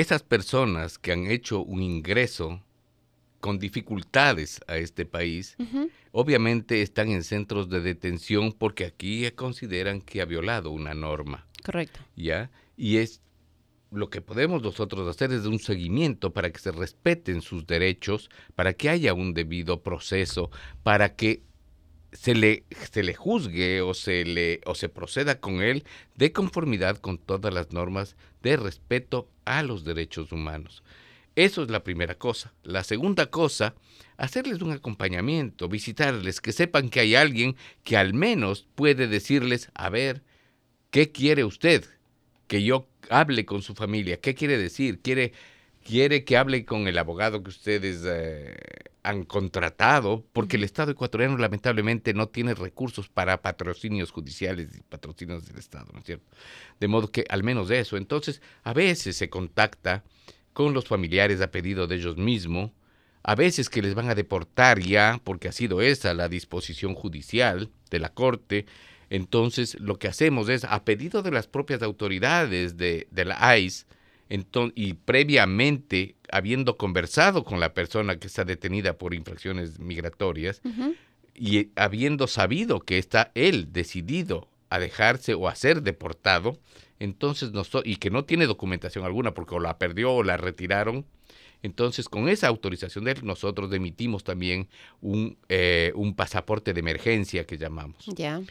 esas personas que han hecho un ingreso con dificultades a este país, obviamente están en centros de detención porque aquí consideran que ha violado una norma. Correcto. ¿Ya? Y es lo que podemos nosotros hacer es un seguimiento para que se respeten sus derechos, para que haya un debido proceso, para que se le, se le juzgue o se, le, o se proceda con él de conformidad con todas las normas de respeto a los derechos humanos. Eso es la primera cosa. La segunda cosa, hacerles un acompañamiento, visitarles, que sepan que hay alguien que al menos puede decirles, a ver, ¿qué quiere usted? Que yo hable con su familia. ¿Qué quiere decir? ¿Quiere, quiere que hable con el abogado que ustedes eh, han contratado? Porque el Estado ecuatoriano lamentablemente no tiene recursos para patrocinios judiciales y patrocinios del Estado, ¿no es cierto? De modo que al menos eso. Entonces, a veces se contacta con los familiares a pedido de ellos mismos, a veces que les van a deportar ya, porque ha sido esa la disposición judicial de la Corte, entonces lo que hacemos es, a pedido de las propias autoridades de, la ICE, y previamente habiendo conversado con la persona que está detenida por infracciones migratorias, y habiendo sabido que está él decidido a dejarse o a ser deportado, entonces y que no tiene documentación alguna porque o la perdió o la retiraron, entonces con esa autorización de él nosotros emitimos también un, eh, un pasaporte de emergencia que llamamos. Ya.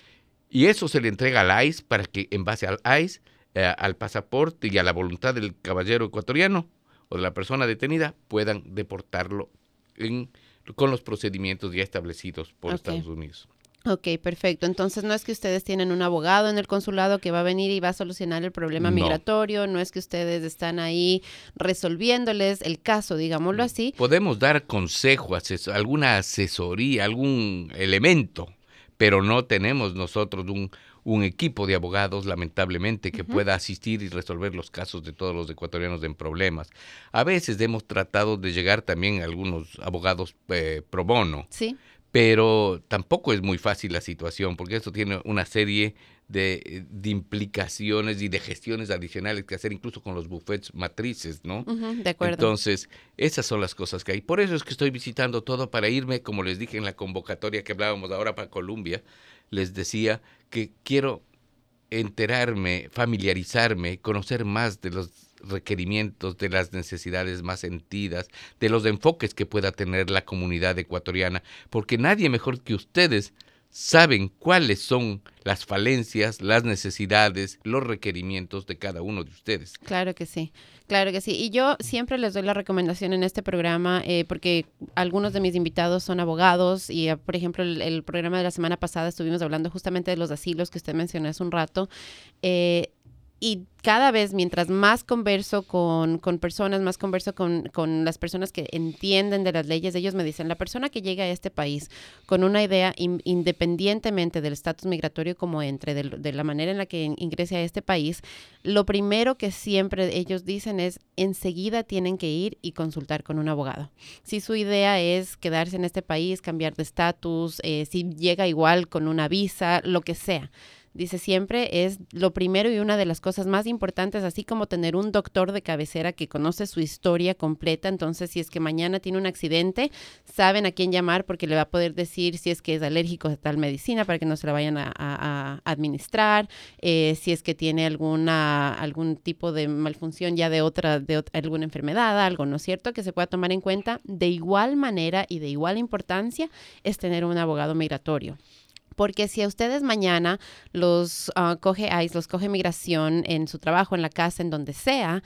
Y eso se le entrega al ICE para que en base al ICE, eh, al pasaporte y a la voluntad del caballero ecuatoriano o de la persona detenida puedan deportarlo en, con los procedimientos ya establecidos por Estados Unidos. Ok, perfecto. Entonces no es que ustedes tienen un abogado en el consulado que va a venir y va a solucionar el problema migratorio, no es que ustedes están ahí resolviéndoles el caso, digámoslo mm. así. Podemos dar consejo, alguna asesoría, algún elemento, pero no tenemos nosotros un, un equipo de abogados, lamentablemente, que pueda asistir y resolver los casos de todos los ecuatorianos en problemas. A veces hemos tratado de llegar también a algunos abogados eh, pro bono. Sí pero tampoco es muy fácil la situación porque esto tiene una serie de, implicaciones y de gestiones adicionales que hacer incluso con los buffets matrices, ¿no? de acuerdo. Entonces, esas son las cosas que hay. Por eso es que estoy visitando todo para irme, como les dije en la convocatoria que hablábamos ahora para Colombia, les decía que quiero enterarme, familiarizarme, conocer más de los requerimientos, de las necesidades más sentidas, de los enfoques que pueda tener la comunidad ecuatoriana, porque nadie mejor que ustedes saben cuáles son las falencias, las necesidades, los requerimientos de cada uno de ustedes. Claro que sí, claro que sí. Y yo siempre les doy la recomendación en este programa, eh, porque algunos de mis invitados son abogados y, eh, por ejemplo, el, programa de la semana pasada estuvimos hablando justamente de los asilos que usted mencionó hace un rato. Eh, y cada vez mientras más converso con, personas, más converso con, las personas que entienden de las leyes, ellos me dicen, la persona que llega a este país con una idea independientemente del estatus migratorio como entre, de, la manera en la que ingrese a este país, lo primero que siempre ellos dicen es, enseguida tienen que ir y consultar con un abogado. Si su idea es quedarse en este país, cambiar de estatus, eh, si llega igual con una visa, lo que sea dice siempre, es lo primero y una de las cosas más importantes, así como tener un doctor de cabecera que conoce su historia completa. Entonces, si es que mañana tiene un accidente, saben a quién llamar porque le va a poder decir si es que es alérgico a tal medicina para que no se la vayan a, administrar, eh, si es que tiene alguna, algún tipo de malfunción ya de otra, de alguna enfermedad, algo, ¿no es cierto? Que se pueda tomar en cuenta de igual manera y de igual importancia es tener un abogado migratorio. Porque si a ustedes mañana los ah, coge ICE, los coge migración en su trabajo, en la casa, en donde sea,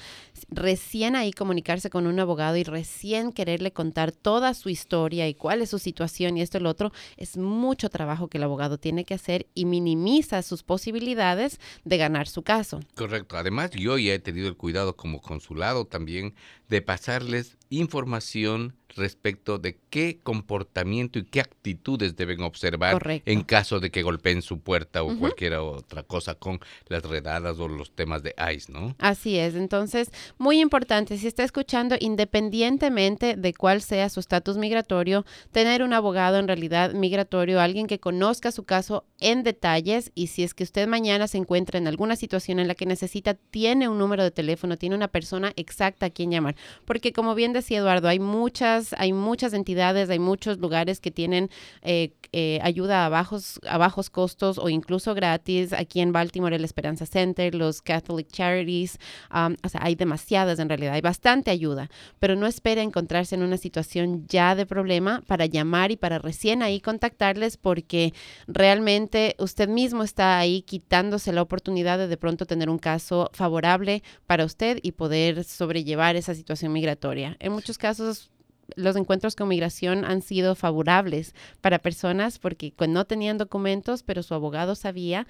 recién ahí comunicarse con un abogado y recién quererle contar toda su historia y cuál es su situación y esto y lo otro, es mucho trabajo que el abogado tiene que hacer y minimiza sus posibilidades de ganar su caso. Correcto. Además, yo ya he tenido el cuidado como consulado también de pasarles información respecto de qué comportamiento y qué actitudes deben observar en caso de que golpeen su puerta o cualquier otra cosa con las redadas o los temas de ICE, ¿no? Así es. Entonces, muy importante, si está escuchando, independientemente de cuál sea su estatus migratorio, tener un abogado en realidad migratorio, alguien que conozca su caso en detalles y si es que usted mañana se encuentra en alguna situación en la que necesita, tiene un número de teléfono, tiene una persona exacta a quien llamar. Porque como bien decía Eduardo, hay muchas, hay muchas entidades, hay muchos lugares que tienen eh, eh, ayuda a bajos, a bajos costos o incluso gratis. Aquí en Baltimore, el Esperanza Center, los Catholic Charities, um, o sea, hay demasiadas en realidad, hay bastante ayuda, pero no espere encontrarse en una situación ya de problema para llamar y para recién ahí contactarles porque realmente usted mismo está ahí quitándose la oportunidad de de pronto tener un caso favorable para usted y poder sobrellevar esa situación migratoria. En muchos casos los encuentros con migración han sido favorables para personas porque no tenían documentos, pero su abogado sabía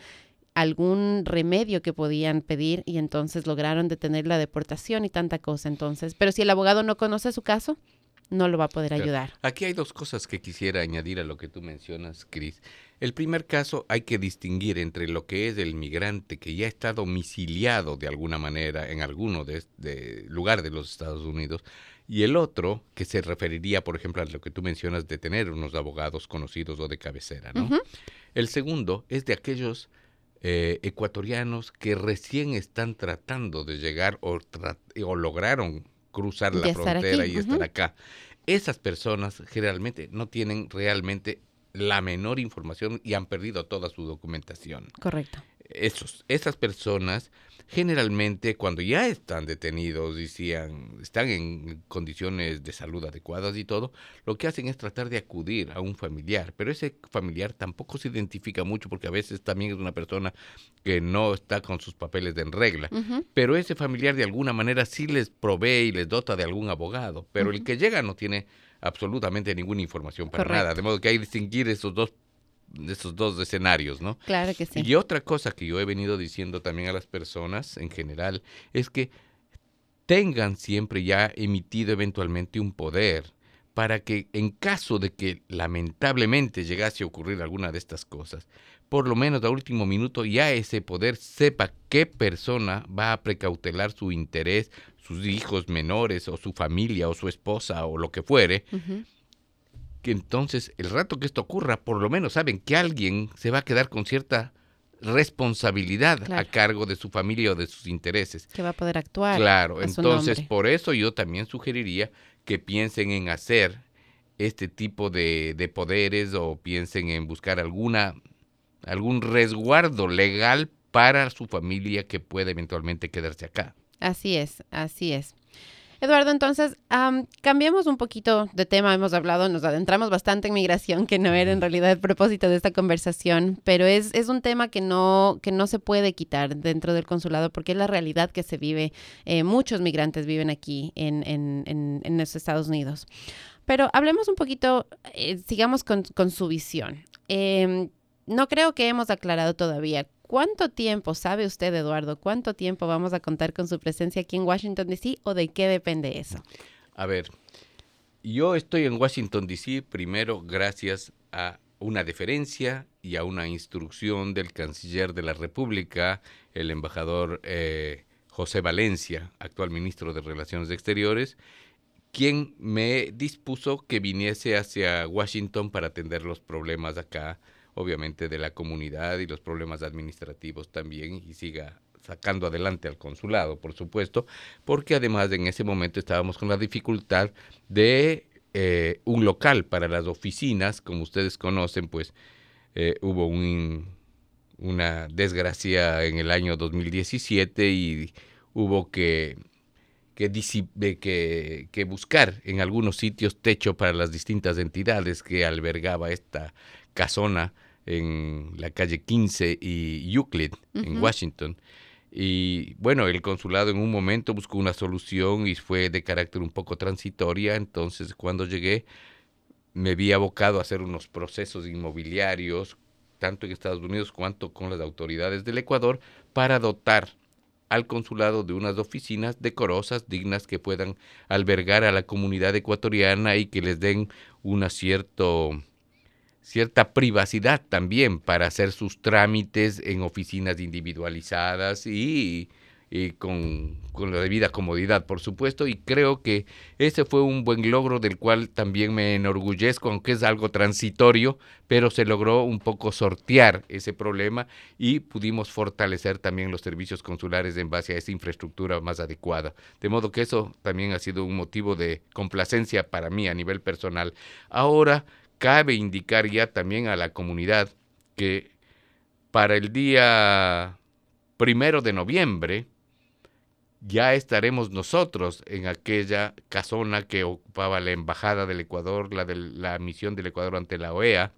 algún remedio que podían pedir y entonces lograron detener la deportación y tanta cosa. Entonces, pero si el abogado no conoce su caso, no lo va a poder ayudar. Aquí hay dos cosas que quisiera añadir a lo que tú mencionas, Cris. El primer caso hay que distinguir entre lo que es el migrante que ya está domiciliado de alguna manera en alguno de, de lugar de los Estados Unidos y el otro que se referiría, por ejemplo, a lo que tú mencionas de tener unos abogados conocidos o de cabecera, ¿no? El segundo es de aquellos eh, ecuatorianos que recién están tratando de llegar o, o lograron cruzar la frontera y estar acá. Esas personas generalmente no tienen realmente la menor información y han perdido toda su documentación. Correcto. Esos, esas personas generalmente cuando ya están detenidos y están en condiciones de salud adecuadas y todo, lo que hacen es tratar de acudir a un familiar, pero ese familiar tampoco se identifica mucho porque a veces también es una persona que no está con sus papeles en regla, pero ese familiar de alguna manera sí les provee y les dota de algún abogado, pero el que llega no tiene absolutamente ninguna información para nada, de modo que hay que distinguir esos dos de estos dos escenarios, ¿no? Claro que sí. Y otra cosa que yo he venido diciendo también a las personas en general es que tengan siempre ya emitido eventualmente un poder para que en caso de que lamentablemente llegase a ocurrir alguna de estas cosas, por lo menos a último minuto ya ese poder sepa qué persona va a precautelar su interés, sus hijos menores o su familia o su esposa o lo que fuere, que entonces el rato que esto ocurra, por lo menos saben que alguien se va a quedar con cierta responsabilidad a cargo de su familia o de sus intereses. Que va a poder actuar. Claro, entonces por eso yo también sugeriría que piensen en hacer este tipo de, de poderes o piensen en buscar alguna algún resguardo legal para su familia que pueda eventualmente quedarse acá. Así es, así es. Eduardo, entonces, cambiemos un poquito de tema. Hemos hablado, nos adentramos bastante en migración, que no era en realidad el propósito de esta conversación, pero es, es un tema que no, que no se puede quitar dentro del consulado porque es la realidad que se vive. Eh, muchos migrantes viven aquí en, en, en, los Estados Unidos. Pero hablemos un poquito, eh, sigamos con, con, su visión. Em, no creo que hemos aclarado todavía ¿Cuánto tiempo, sabe usted, Eduardo, cuánto tiempo vamos a contar con su presencia aquí en Washington, D.C. o de qué depende eso? A ver, yo estoy en Washington, D.C. primero gracias a una deferencia y a una instrucción del canciller de la República, el embajador eh, José Valencia, actual ministro de Relaciones Exteriores, quien me dispuso que viniese hacia Washington para atender los problemas acá obviamente de la comunidad y los problemas administrativos también y siga sacando adelante al consulado, por supuesto, porque además en ese momento estábamos con la dificultad de eh, un local para las oficinas, como ustedes conocen, pues eh, hubo un, una desgracia en el año 2017 y hubo que, que, que, buscar en algunos sitios techo para las distintas entidades que albergaba esta casona en la calle 15 y Euclid, en Washington. Y bueno, el consulado en un momento buscó una solución y fue de carácter un poco transitoria. Entonces, cuando llegué, me vi abocado a hacer unos procesos inmobiliarios, tanto en Estados Unidos cuanto con las autoridades del Ecuador, para dotar al consulado de unas oficinas decorosas, dignas, que puedan albergar a la comunidad ecuatoriana y que les den una cierto cierta privacidad también para hacer sus trámites en oficinas individualizadas y con, con, la debida comodidad, por supuesto, y creo que ese fue un buen logro del cual también me enorgullezco, aunque es algo transitorio, pero se logró un poco sortear ese problema y pudimos fortalecer también los servicios consulares en base a esa infraestructura más adecuada. De modo que eso también ha sido un motivo de complacencia para mí a nivel personal. Ahora cabe indicar ya también a la comunidad que para el día primero de noviembre, ya estaremos nosotros en aquella casona que ocupaba la Embajada del Ecuador, la de la misión del Ecuador ante la OEA,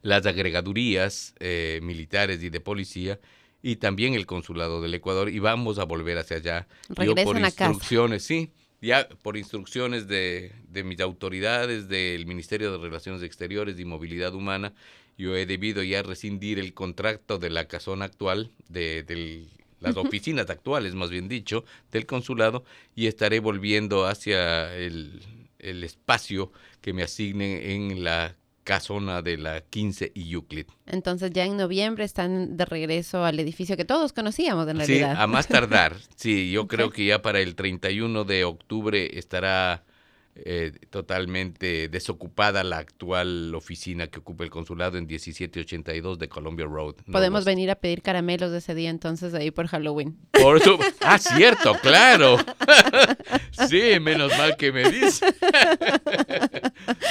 las agregadurías eh, militares y de policía, y también el consulado del Ecuador, y vamos a volver hacia allá. Regresan por instrucciones, sí, ya por instrucciones de, de mis autoridades, del Ministerio de Relaciones Exteriores y Movilidad Humana, yo he debido ya rescindir el contrato de la casona actual, de, las oficinas actuales, más bien dicho, del consulado, y estaré volviendo hacia el, espacio que me asignen en la casona de la 15 y Euclid. Entonces ya en noviembre están de regreso al edificio que todos conocíamos en realidad. Sí, a más tardar. Sí, yo creo que ya para el 31 de octubre estará eh, totalmente desocupada la actual oficina que ocupa el consulado en 1782 de Columbia Road. Podemos venir a pedir caramelos de ese día entonces ahí por Halloween. Por ah, cierto, claro. sí, menos mal que me dice.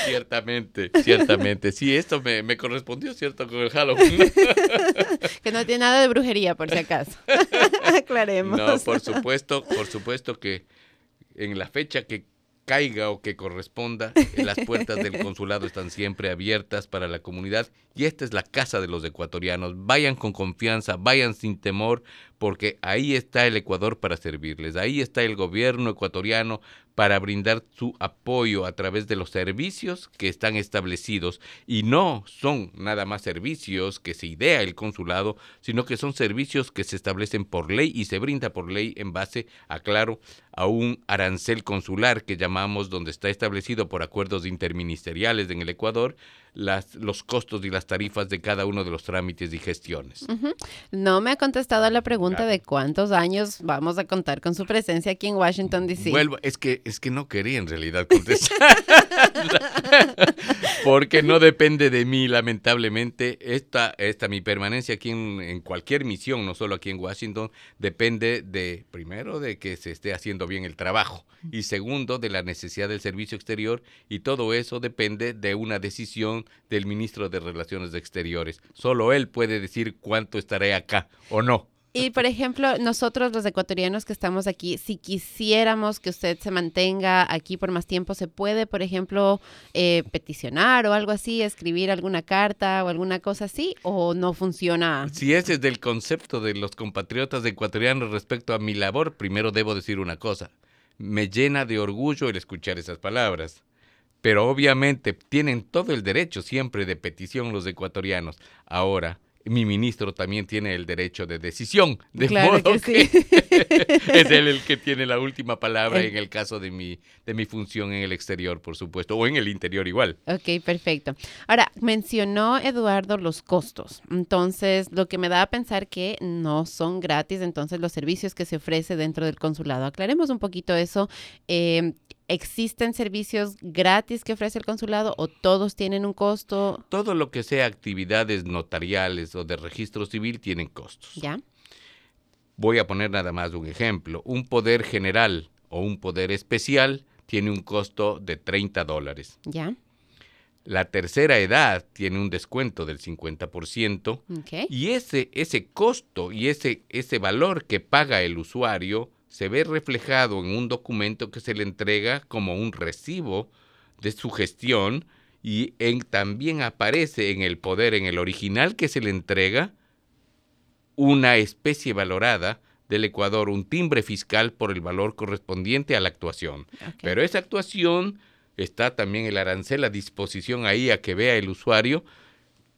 Ciertamente, ciertamente. Sí, esto me, me correspondió, ¿cierto? Con el Halloween. que no tiene nada de brujería, por si acaso. Aclaremos. No, por supuesto, por supuesto que en la fecha que caiga o que corresponda, las puertas del consulado están siempre abiertas para la comunidad y esta es la casa de los ecuatorianos. Vayan con confianza, vayan sin temor, porque ahí está el Ecuador para servirles, ahí está el gobierno ecuatoriano para brindar su apoyo a través de los servicios que están establecidos y no son nada más servicios que se idea el consulado, sino que son servicios que se establecen por ley y se brinda por ley en base, a claro, a un arancel consular que llamamos donde está establecido por acuerdos interministeriales en el Ecuador las, los costos y las tarifas de cada uno de los trámites y gestiones. No me ha contestado a la pregunta de cuántos años vamos a contar con su presencia aquí en Washington, D.C. Vuelvo, es que, es que no quería en realidad contestar. Porque no depende de mí, lamentablemente. Esta, esta mi permanencia aquí en, en cualquier misión, no solo aquí en Washington, depende de, primero, de que se esté haciendo bien el trabajo y segundo, de la necesidad del servicio exterior y todo eso depende de una decisión del ministro de Relaciones Exteriores. Solo él puede decir cuánto estaré acá o no. Y por ejemplo, nosotros los ecuatorianos que estamos aquí, si quisiéramos que usted se mantenga aquí por más tiempo, ¿se puede, por ejemplo, eh, peticionar o algo así, escribir alguna carta o alguna cosa así? ¿O no funciona? Si ese es del concepto de los compatriotas ecuatorianos respecto a mi labor, primero debo decir una cosa me llena de orgullo el escuchar esas palabras. Pero obviamente tienen todo el derecho siempre de petición los ecuatorianos. Ahora, mi ministro también tiene el derecho de decisión, de modo que, es él el que tiene la última palabra en el caso de mi, de mi función en el exterior, por supuesto, o en el interior igual. Ok, perfecto. Ahora, mencionó Eduardo los costos, entonces lo que me da a pensar que no son gratis, entonces los servicios que se ofrece dentro del consulado. Aclaremos un poquito eso. Eh, ¿Existen servicios gratis que ofrece el consulado o todos tienen un costo? Todo lo que sea actividades notariales o de registro civil tienen costos. ¿Ya? Voy a poner nada más un ejemplo. Un poder general o un poder especial tiene un costo de 30 dólares. ¿Ya? La tercera edad tiene un descuento del 50%. Y ese, ese costo y ese, ese valor que paga el usuario se ve reflejado en un documento que se le entrega como un recibo de su gestión y en, también aparece en el poder, en el original que se le entrega, una especie valorada del Ecuador, un timbre fiscal por el valor correspondiente a la actuación. Pero esa actuación está también el arancel a disposición ahí a que vea el usuario,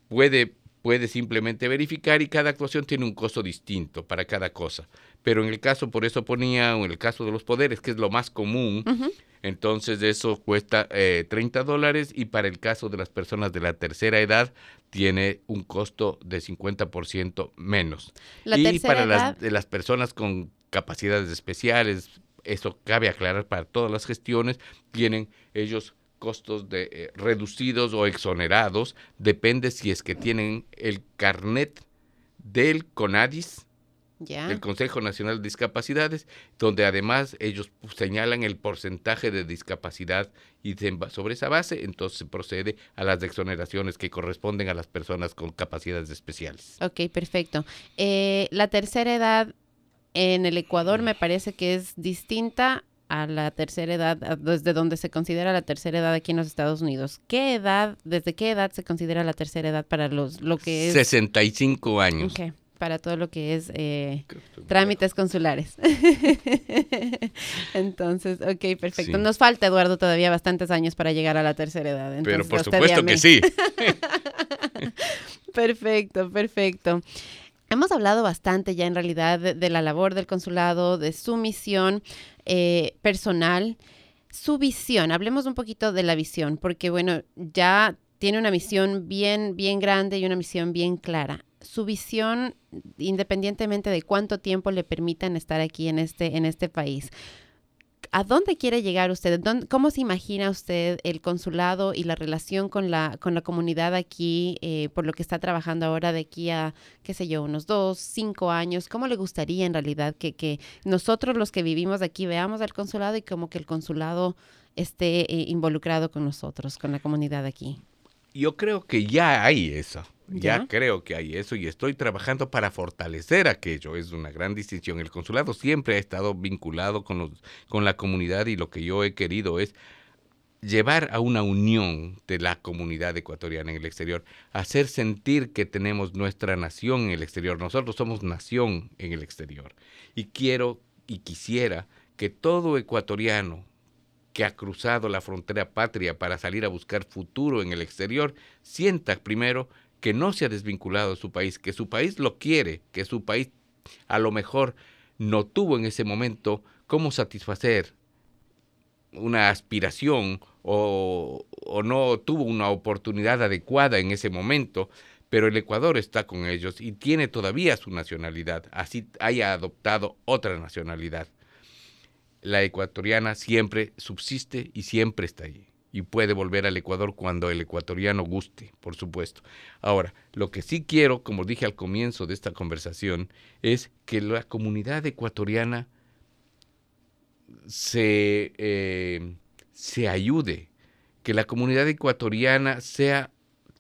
puede puede simplemente verificar y cada actuación tiene un costo distinto para cada cosa. Pero en el caso, por eso ponía, en el caso de los poderes, que es lo más común, entonces eso cuesta 30 eh, dólares y para el caso de las personas de la tercera edad tiene un costo de 50% menos. y para las, de las personas con capacidades especiales, eso cabe aclarar para todas las gestiones, tienen ellos costos de, eh, reducidos o exonerados, depende si es que tienen el carnet del CONADIS, el Consejo Nacional de Discapacidades, donde además ellos señalan el porcentaje de discapacidad y sobre esa base entonces se procede a las exoneraciones que corresponden a las personas con capacidades especiales. Ok, perfecto. Eh, la tercera edad en el Ecuador me parece que es distinta a la tercera edad, desde donde se considera la tercera edad aquí en los Estados Unidos. ¿Qué edad, desde qué edad se considera la tercera edad para los, lo que es? 65 años. Okay, para todo lo que es eh, trámites consulares. Entonces, ok, perfecto. Nos falta, Eduardo, todavía bastantes años para llegar a la tercera edad. Pero por supuesto que sí. perfecto, perfecto. Hemos hablado bastante ya en realidad de, la labor del consulado, de su misión eh, personal, su visión. Hablemos un poquito de la visión, porque bueno, ya tiene una misión bien, bien grande y una misión bien clara. Su visión, independientemente de cuánto tiempo le permitan estar aquí en este, en este país. ¿A dónde quiere llegar usted? ¿Cómo se imagina usted el consulado y la relación con la, con la comunidad aquí, eh, por lo que está trabajando ahora de aquí a, qué sé yo, unos dos, cinco años? ¿Cómo le gustaría en realidad que, que nosotros los que vivimos aquí veamos al consulado y como que el consulado esté eh, involucrado con nosotros, con la comunidad aquí? Yo creo que ya hay eso. Ya, creo que hay eso y estoy trabajando para fortalecer aquello. Es una gran distinción. El consulado siempre ha estado vinculado con, con la comunidad y lo que yo he querido es llevar a una unión de la comunidad ecuatoriana en el exterior, hacer sentir que tenemos nuestra nación en el exterior. Nosotros somos nación en el exterior. Y quiero y quisiera que todo ecuatoriano que ha cruzado la frontera patria para salir a buscar futuro en el exterior, sienta primero que no se ha desvinculado de su país, que su país lo quiere, que su país a lo mejor no tuvo en ese momento cómo satisfacer una aspiración o, no tuvo una oportunidad adecuada en ese momento, pero el Ecuador está con ellos y tiene todavía su nacionalidad, así haya adoptado otra nacionalidad. La ecuatoriana siempre subsiste y siempre está allí y puede volver al Ecuador cuando el ecuatoriano guste, por supuesto. Ahora, lo que sí quiero, como dije al comienzo de esta conversación, es que la comunidad ecuatoriana se, eh, se ayude, que la comunidad ecuatoriana sea,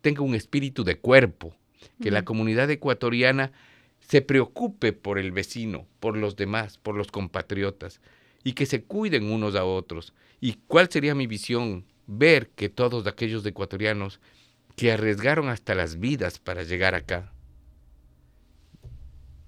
tenga un espíritu de cuerpo, que la comunidad ecuatoriana se preocupe por el vecino, por los demás, por los compatriotas, y que se cuiden unos a otros. ¿Y cuál sería mi visión ver que todos aquellos ecuatorianos que arriesgaron hasta las vidas para llegar acá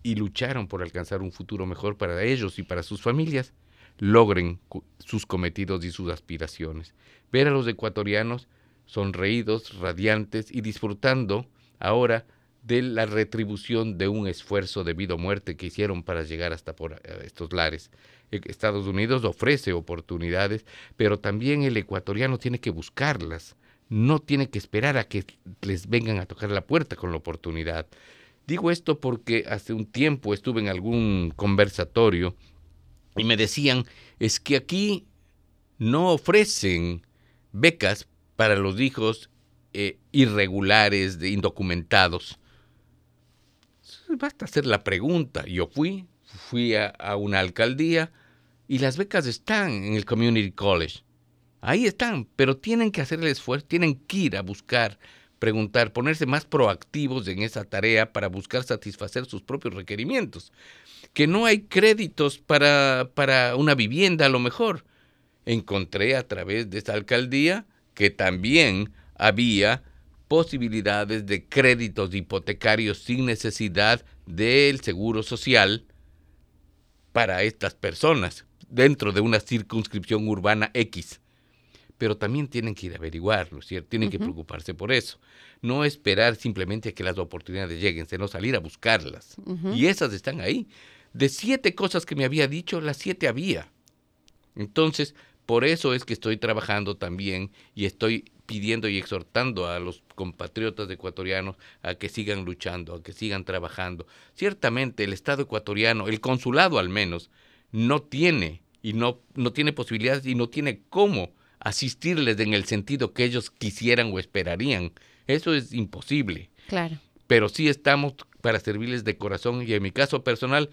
y lucharon por alcanzar un futuro mejor para ellos y para sus familias, logren sus cometidos y sus aspiraciones. Ver a los ecuatorianos sonreídos, radiantes y disfrutando ahora de la retribución de un esfuerzo de vida o muerte que hicieron para llegar hasta por eh, estos lares. E, Estados Unidos ofrece oportunidades, pero también el ecuatoriano tiene que buscarlas, no tiene que esperar a que les vengan a tocar la puerta con la oportunidad. Digo esto porque hace un tiempo estuve en algún conversatorio y me decían, es que aquí no ofrecen becas para los hijos eh, irregulares, de indocumentados. Basta hacer la pregunta. Yo fui, fui a, una alcaldía y las becas están en el Community College. Ahí están, pero tienen que hacer el esfuerzo, tienen que ir a buscar, preguntar, ponerse más proactivos en esa tarea para buscar satisfacer sus propios requerimientos. Que no hay créditos para, para una vivienda a lo mejor. Encontré a través de esa alcaldía que también había posibilidades de créditos hipotecarios sin necesidad del seguro social para estas personas dentro de una circunscripción urbana X. pero también tienen que ir a averiguarlo, ¿cierto? Tienen que preocuparse por eso. No esperar simplemente a que las oportunidades lleguen, sino salir a buscarlas. Y esas están ahí. De siete cosas que me había dicho, las siete había. Entonces, por eso es que estoy trabajando también y estoy pidiendo y exhortando a los compatriotas ecuatorianos a que sigan luchando, a que sigan trabajando. Ciertamente el Estado ecuatoriano, el consulado al menos, no tiene y no, no tiene posibilidades y no tiene cómo asistirles en el sentido que ellos quisieran o esperarían. Eso es imposible. Claro. Pero sí estamos para servirles de corazón y en mi caso personal,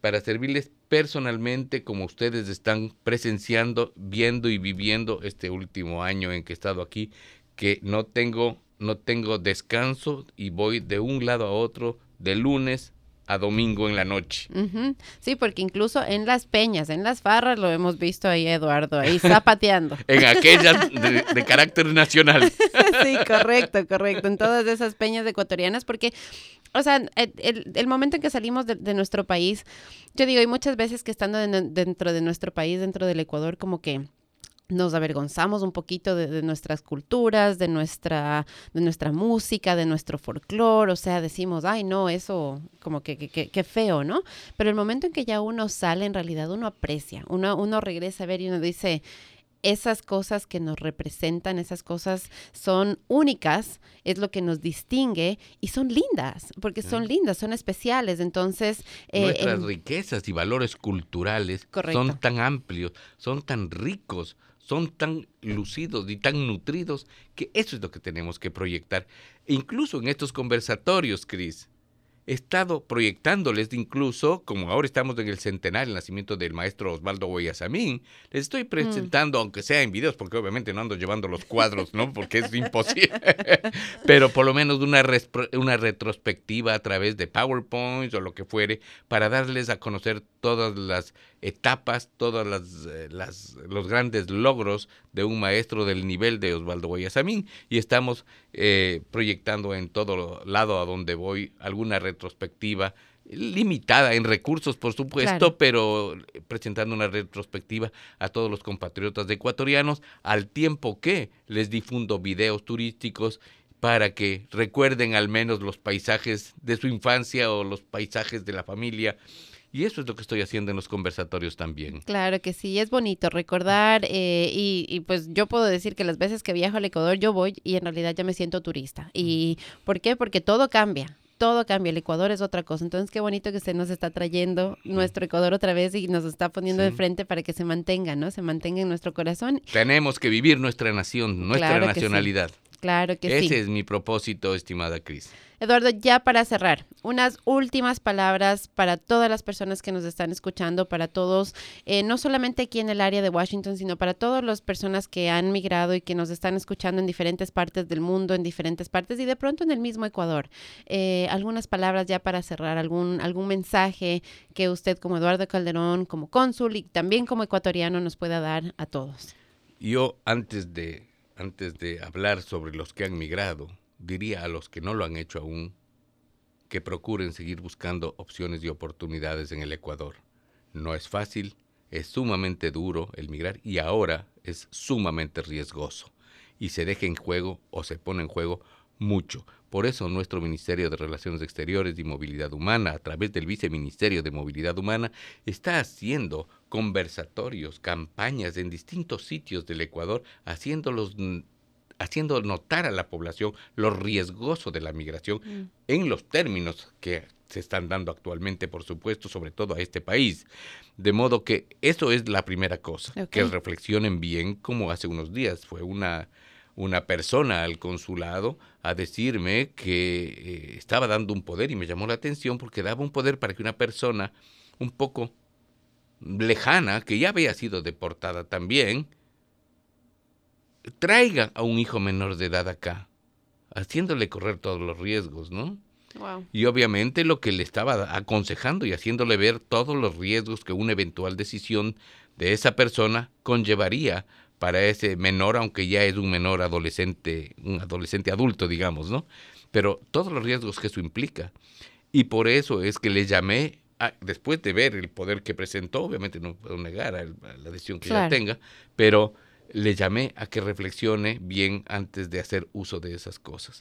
para servirles personalmente como ustedes están presenciando, viendo y viviendo este último año en que he estado aquí, que no tengo, no tengo descanso y voy de un lado a otro de lunes a domingo en la noche. Sí, porque incluso en las peñas, en las farras, lo hemos visto ahí, Eduardo, ahí zapateando. en aquellas de, carácter nacional. sí, correcto, correcto. En todas esas peñas ecuatorianas, porque, o sea, el, momento en que salimos de, nuestro país, yo digo, hay muchas veces que estando dentro de nuestro país, dentro del Ecuador, como que nos avergonzamos un poquito de, nuestras culturas, de nuestra, de nuestra música, de nuestro folclore, o sea, decimos, ay, no, eso como que, que, feo, ¿no? Pero el momento en que ya uno sale, en realidad uno aprecia, uno, uno regresa a ver y uno dice, esas cosas que nos representan, esas cosas son únicas, es lo que nos distingue y son lindas, porque son lindas, son especiales. Entonces, eh, nuestras riquezas y valores culturales son tan amplios, son tan ricos, son tan lucidos y tan nutridos que eso es lo que tenemos que proyectar. incluso en estos conversatorios, Cris, he estado proyectándoles incluso, como ahora estamos en el centenario, el nacimiento del maestro Osvaldo Guayasamín, les estoy mm. presentando, aunque sea en videos, porque obviamente no ando llevando los cuadros, ¿no? Porque es imposible, pero por lo menos una, una retrospectiva a través de PowerPoint o lo que fuere, para darles a conocer todas las etapas, todos eh, las, los grandes logros de un maestro del nivel de Osvaldo Guayasamín. Y estamos eh, proyectando en todo lado a donde voy alguna retrospectiva limitada en recursos, por supuesto, pero presentando una retrospectiva a todos los compatriotas ecuatorianos, al tiempo que les difundo videos turísticos para que recuerden al menos los paisajes de su infancia o los paisajes de la familia y eso es lo que estoy haciendo en los conversatorios también. Claro que sí, es bonito recordar eh, y, pues yo puedo decir que las veces que viajo al Ecuador yo voy y en realidad ya me siento turista. ¿Y por qué? Porque todo cambia. Todo cambia, el Ecuador es otra cosa. Entonces, qué bonito que usted nos está trayendo nuestro Ecuador otra vez y nos está poniendo de frente para que se mantenga, ¿no? Se mantenga en nuestro corazón. Tenemos que vivir nuestra nación, nuestra nacionalidad. Claro que sí. Ese es mi propósito, estimada Cris. Eduardo, ya para cerrar, unas últimas palabras para todas las personas que nos están escuchando, para todos, eh, no solamente aquí en el área de Washington, sino para todas las personas que han migrado y que nos están escuchando en diferentes partes del mundo, en diferentes partes y de pronto en el mismo Ecuador. Eh, algunas palabras ya para cerrar, algún, algún mensaje que usted como Eduardo Calderón, como cónsul y también como ecuatoriano nos pueda dar a todos. Yo antes de antes de hablar sobre los que han migrado, diría a los que no lo han hecho aún que procuren seguir buscando opciones y oportunidades en el Ecuador. No es fácil, es sumamente duro el migrar y ahora es sumamente riesgoso y se deja en juego o se pone en juego mucho. Por eso nuestro Ministerio de Relaciones Exteriores y Movilidad Humana, a través del Viceministerio de Movilidad Humana, está haciendo conversatorios, campañas en distintos sitios del Ecuador, haciéndolos haciendo notar a la población lo riesgoso de la migración mm. en los términos que se están dando actualmente, por supuesto, sobre todo a este país. De modo que eso es la primera cosa, que reflexionen bien como hace unos días fue una una persona al consulado a decirme que eh, estaba dando un poder y me llamó la atención porque daba un poder para que una persona un poco lejana, que ya había sido deportada también, traiga a un hijo menor de edad acá, haciéndole correr todos los riesgos, ¿no? Y obviamente lo que le estaba aconsejando y haciéndole ver todos los riesgos que una eventual decisión de esa persona conllevaría para ese menor, aunque ya es un menor adolescente, un adolescente adulto, digamos, ¿no? Pero todos los riesgos que eso implica. Y por eso es que le llamé, después de ver el poder que presentó, obviamente no puedo negar a, la decisión que ella tenga, pero le llamé a que reflexione bien antes de hacer uso de esas cosas.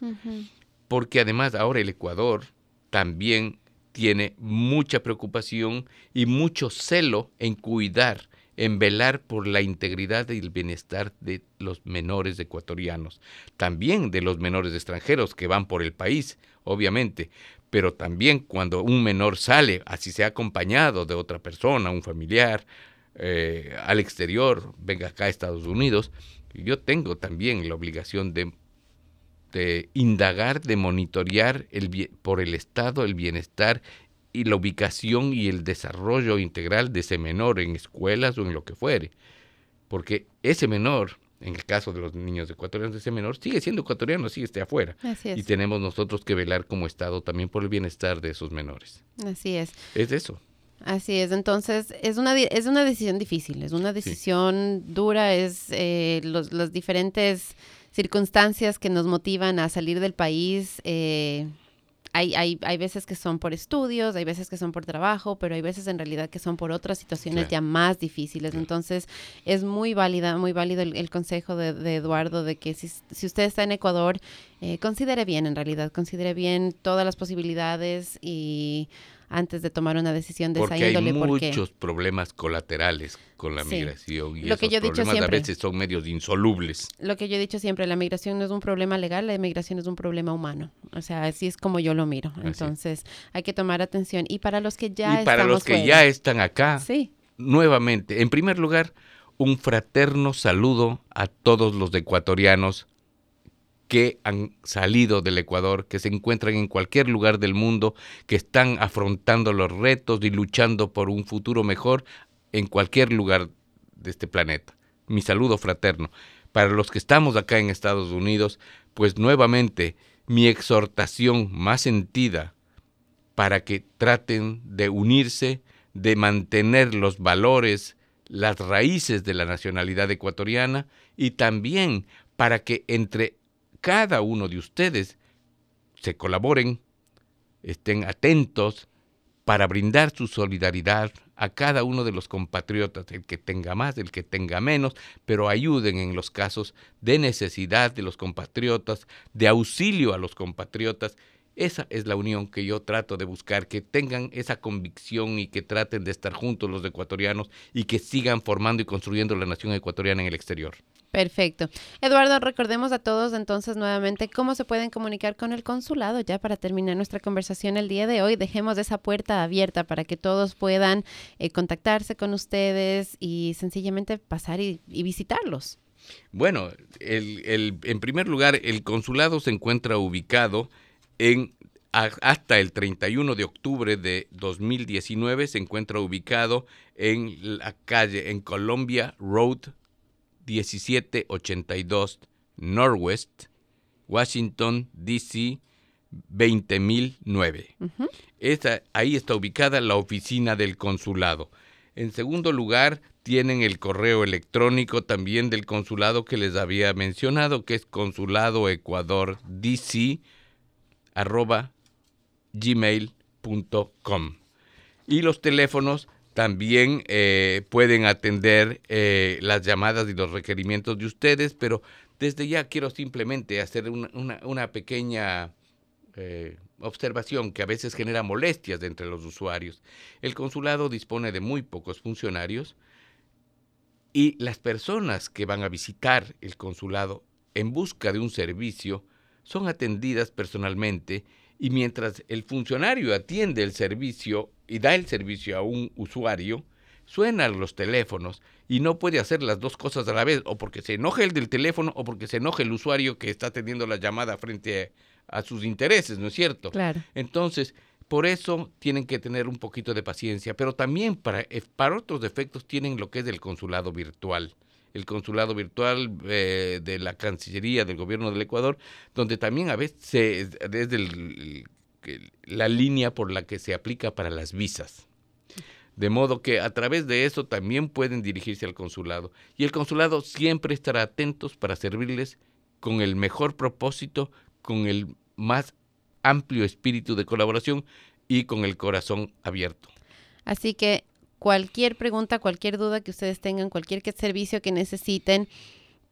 Porque además ahora el Ecuador también tiene mucha preocupación y mucho celo en cuidar, en velar por la integridad y el bienestar de los menores ecuatorianos, también de los menores extranjeros que van por el país, obviamente, pero también cuando un menor sale, así sea acompañado de otra persona, un familiar, eh, al exterior, venga acá a Estados Unidos, yo tengo también la obligación de, de indagar, de monitorear el, por el estado, el bienestar y la ubicación y el desarrollo integral de ese menor en escuelas o en lo que fuere. Porque ese menor, en el caso de los niños ecuatorianos, ese menor sigue siendo ecuatoriano, sigue esté afuera. Y tenemos nosotros que velar como Estado también por el bienestar de esos menores. Así es. Es eso. Así es, entonces es una, es una decisión difícil, es una decisión dura, es eh, los, las diferentes circunstancias que nos motivan a salir del país. Eh, hay, hay, hay, veces que son por estudios, hay veces que son por trabajo, pero hay veces en realidad que son por otras situaciones ya más difíciles. Entonces, es muy válida, muy válido el, consejo de, Eduardo de que si, si, usted está en Ecuador, eh, considere bien en realidad, considere bien todas las posibilidades y antes de tomar una decisión de porque esa índole. Hay muchos problemas colaterales con la migración y lo que yo he dicho siempre, a veces son medios insolubles. Lo que yo he dicho siempre, la migración no es un problema legal, la migración es un problema humano. O sea, así es como yo lo miro. Entonces, hay que tomar atención. Y para los que ya y para los que ya están acá, sí. nuevamente, en primer lugar, un fraterno saludo a todos los ecuatorianos que han salido del Ecuador, que se encuentran en cualquier lugar del mundo, que están afrontando los retos y luchando por un futuro mejor en cualquier lugar de este planeta. Mi saludo fraterno. Para los que estamos acá en Estados Unidos, pues nuevamente mi exhortación más sentida para que traten de unirse, de mantener los valores, las raíces de la nacionalidad ecuatoriana y también para que entre cada uno de ustedes se colaboren, estén atentos para brindar su solidaridad a cada uno de los compatriotas, el que tenga más, el que tenga menos, pero ayuden en los casos de necesidad de los compatriotas, de auxilio a los compatriotas. Esa es la unión que yo trato de buscar, que tengan esa convicción y que traten de estar juntos los ecuatorianos y que sigan formando y construyendo la nación ecuatoriana en el exterior. Perfecto. Eduardo, recordemos a todos entonces nuevamente cómo se pueden comunicar con el consulado ya para terminar nuestra conversación el día de hoy. Dejemos esa puerta abierta para que todos puedan eh, contactarse con ustedes y sencillamente pasar y, visitarlos. Bueno, el, en primer lugar, el consulado se encuentra ubicado en hasta el 31 de octubre de 2019 se encuentra ubicado en la calle en Columbia Road 1782 Northwest, Washington, D.C. 20009. ahí está ubicada la oficina del consulado. En segundo lugar, tienen el correo electrónico también del consulado que les había mencionado, que es consulado ecuador dc gmail.com. Y los teléfonos también eh, pueden atender eh, las llamadas y los requerimientos de ustedes, pero desde ya quiero simplemente hacer una, pequeña eh, observación que a veces genera molestias entre los usuarios. El consulado dispone de muy pocos funcionarios y las personas que van a visitar el consulado en busca de un servicio son atendidas personalmente y mientras el funcionario atiende el servicio y da el servicio a un usuario, suenan los teléfonos y no puede hacer las dos cosas a la vez, o porque se enoje el del teléfono o porque se enoje el usuario que está atendiendo la llamada frente a, sus intereses, ¿no es cierto? Claro. Entonces, por eso tienen que tener un poquito de paciencia, pero también para, eh, para otros defectos tienen lo que es el consulado virtual el consulado virtual eh, de la Cancillería del Gobierno del Ecuador, donde también a veces desde la línea por la que se aplica para las visas. De modo que a través de eso también pueden dirigirse al consulado. Y el consulado siempre estará atentos para servirles con el mejor propósito, con el más amplio espíritu de colaboración y con el corazón abierto. Así que cualquier pregunta, cualquier duda que ustedes tengan, cualquier servicio que necesiten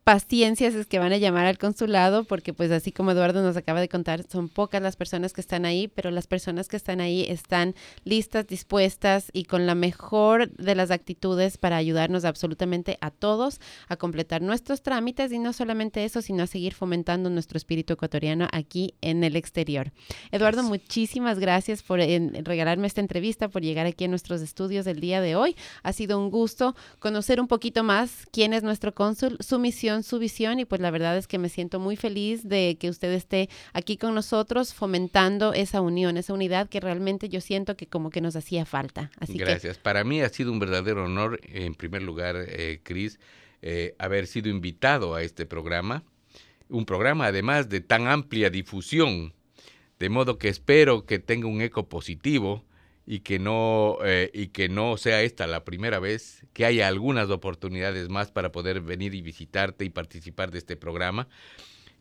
paciencia es que van a llamar al consulado, porque pues así como Eduardo nos acaba de contar, son pocas las personas que están ahí, pero las personas que están ahí están listas, dispuestas y con la mejor de las actitudes para ayudarnos absolutamente a todos a completar nuestros trámites y no solamente eso, sino a seguir fomentando nuestro espíritu ecuatoriano aquí en el exterior. Eduardo, muchísimas gracias por regalarme esta entrevista, por llegar aquí a nuestros estudios el día de hoy. Ha sido un gusto conocer un poquito más quién es nuestro cónsul, su misión su visión y pues la verdad es que me siento muy feliz de que usted esté aquí con nosotros fomentando esa unión, esa unidad que realmente yo siento que como que nos hacía falta. Así Gracias. Para mí ha sido un verdadero honor, en primer lugar, eh, Cris, eh, haber sido invitado a este programa. Un programa además de tan amplia difusión, de modo que espero que tenga un eco positivo y que no eh, y que no sea esta la primera vez que haya algunas oportunidades más para poder venir y visitarte y participar de este programa.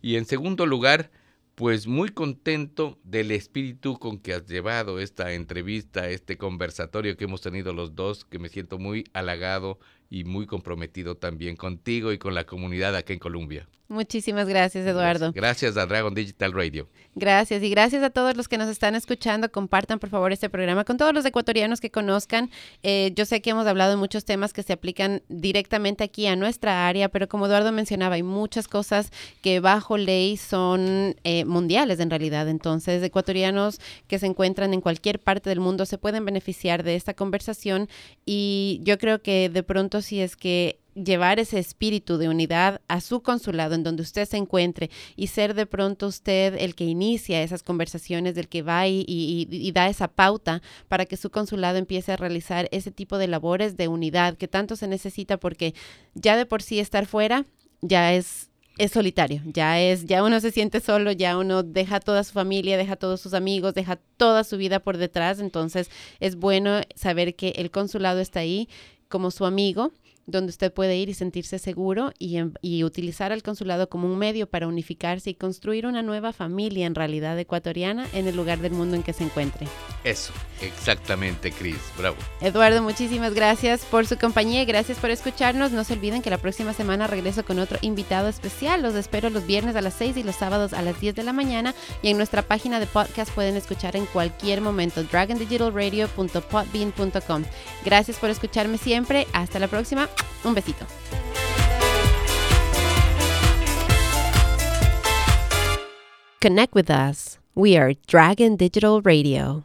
Y en segundo lugar pues muy contento del espíritu con que has llevado esta entrevista, este conversatorio que hemos tenido los dos, que me siento muy halagado y muy comprometido también contigo y con la comunidad aquí en Colombia. Muchísimas gracias, Eduardo. Gracias a Dragon Digital Radio. Gracias y gracias a todos los que nos están escuchando. Compartan, por favor, este programa con todos los ecuatorianos que conozcan. Eh, yo sé que hemos hablado de muchos temas que se aplican directamente aquí a nuestra área, pero como Eduardo mencionaba, hay muchas cosas que bajo ley son eh, mundiales en realidad. Entonces, ecuatorianos que se encuentran en cualquier parte del mundo se pueden beneficiar de esta conversación y yo creo que de pronto si es que llevar ese espíritu de unidad a su consulado en donde usted se encuentre y ser de pronto usted el que inicia esas conversaciones, del que va y, da esa pauta para que su consulado empiece a realizar ese tipo de labores de unidad que tanto se necesita porque ya de por sí estar fuera ya es es solitario, ya es, ya uno se siente solo, ya uno deja toda su familia, deja todos sus amigos, deja toda su vida por detrás, entonces es bueno saber que el consulado está ahí como su amigo donde usted puede ir y sentirse seguro y, y, utilizar al consulado como un medio para unificarse y construir una nueva familia en realidad ecuatoriana en el lugar del mundo en que se encuentre. Eso, exactamente, Cris. Bravo. Eduardo, muchísimas gracias por su compañía y gracias por escucharnos. No se olviden que la próxima semana regreso con otro invitado especial. Los espero los viernes a las 6 y los sábados a las 10 de la mañana y en nuestra página de podcast pueden escuchar en cualquier momento dragondigitalradio.podbean.com. Gracias por escucharme siempre. Hasta la próxima. Un besito. Connect with us. We are Dragon Digital Radio.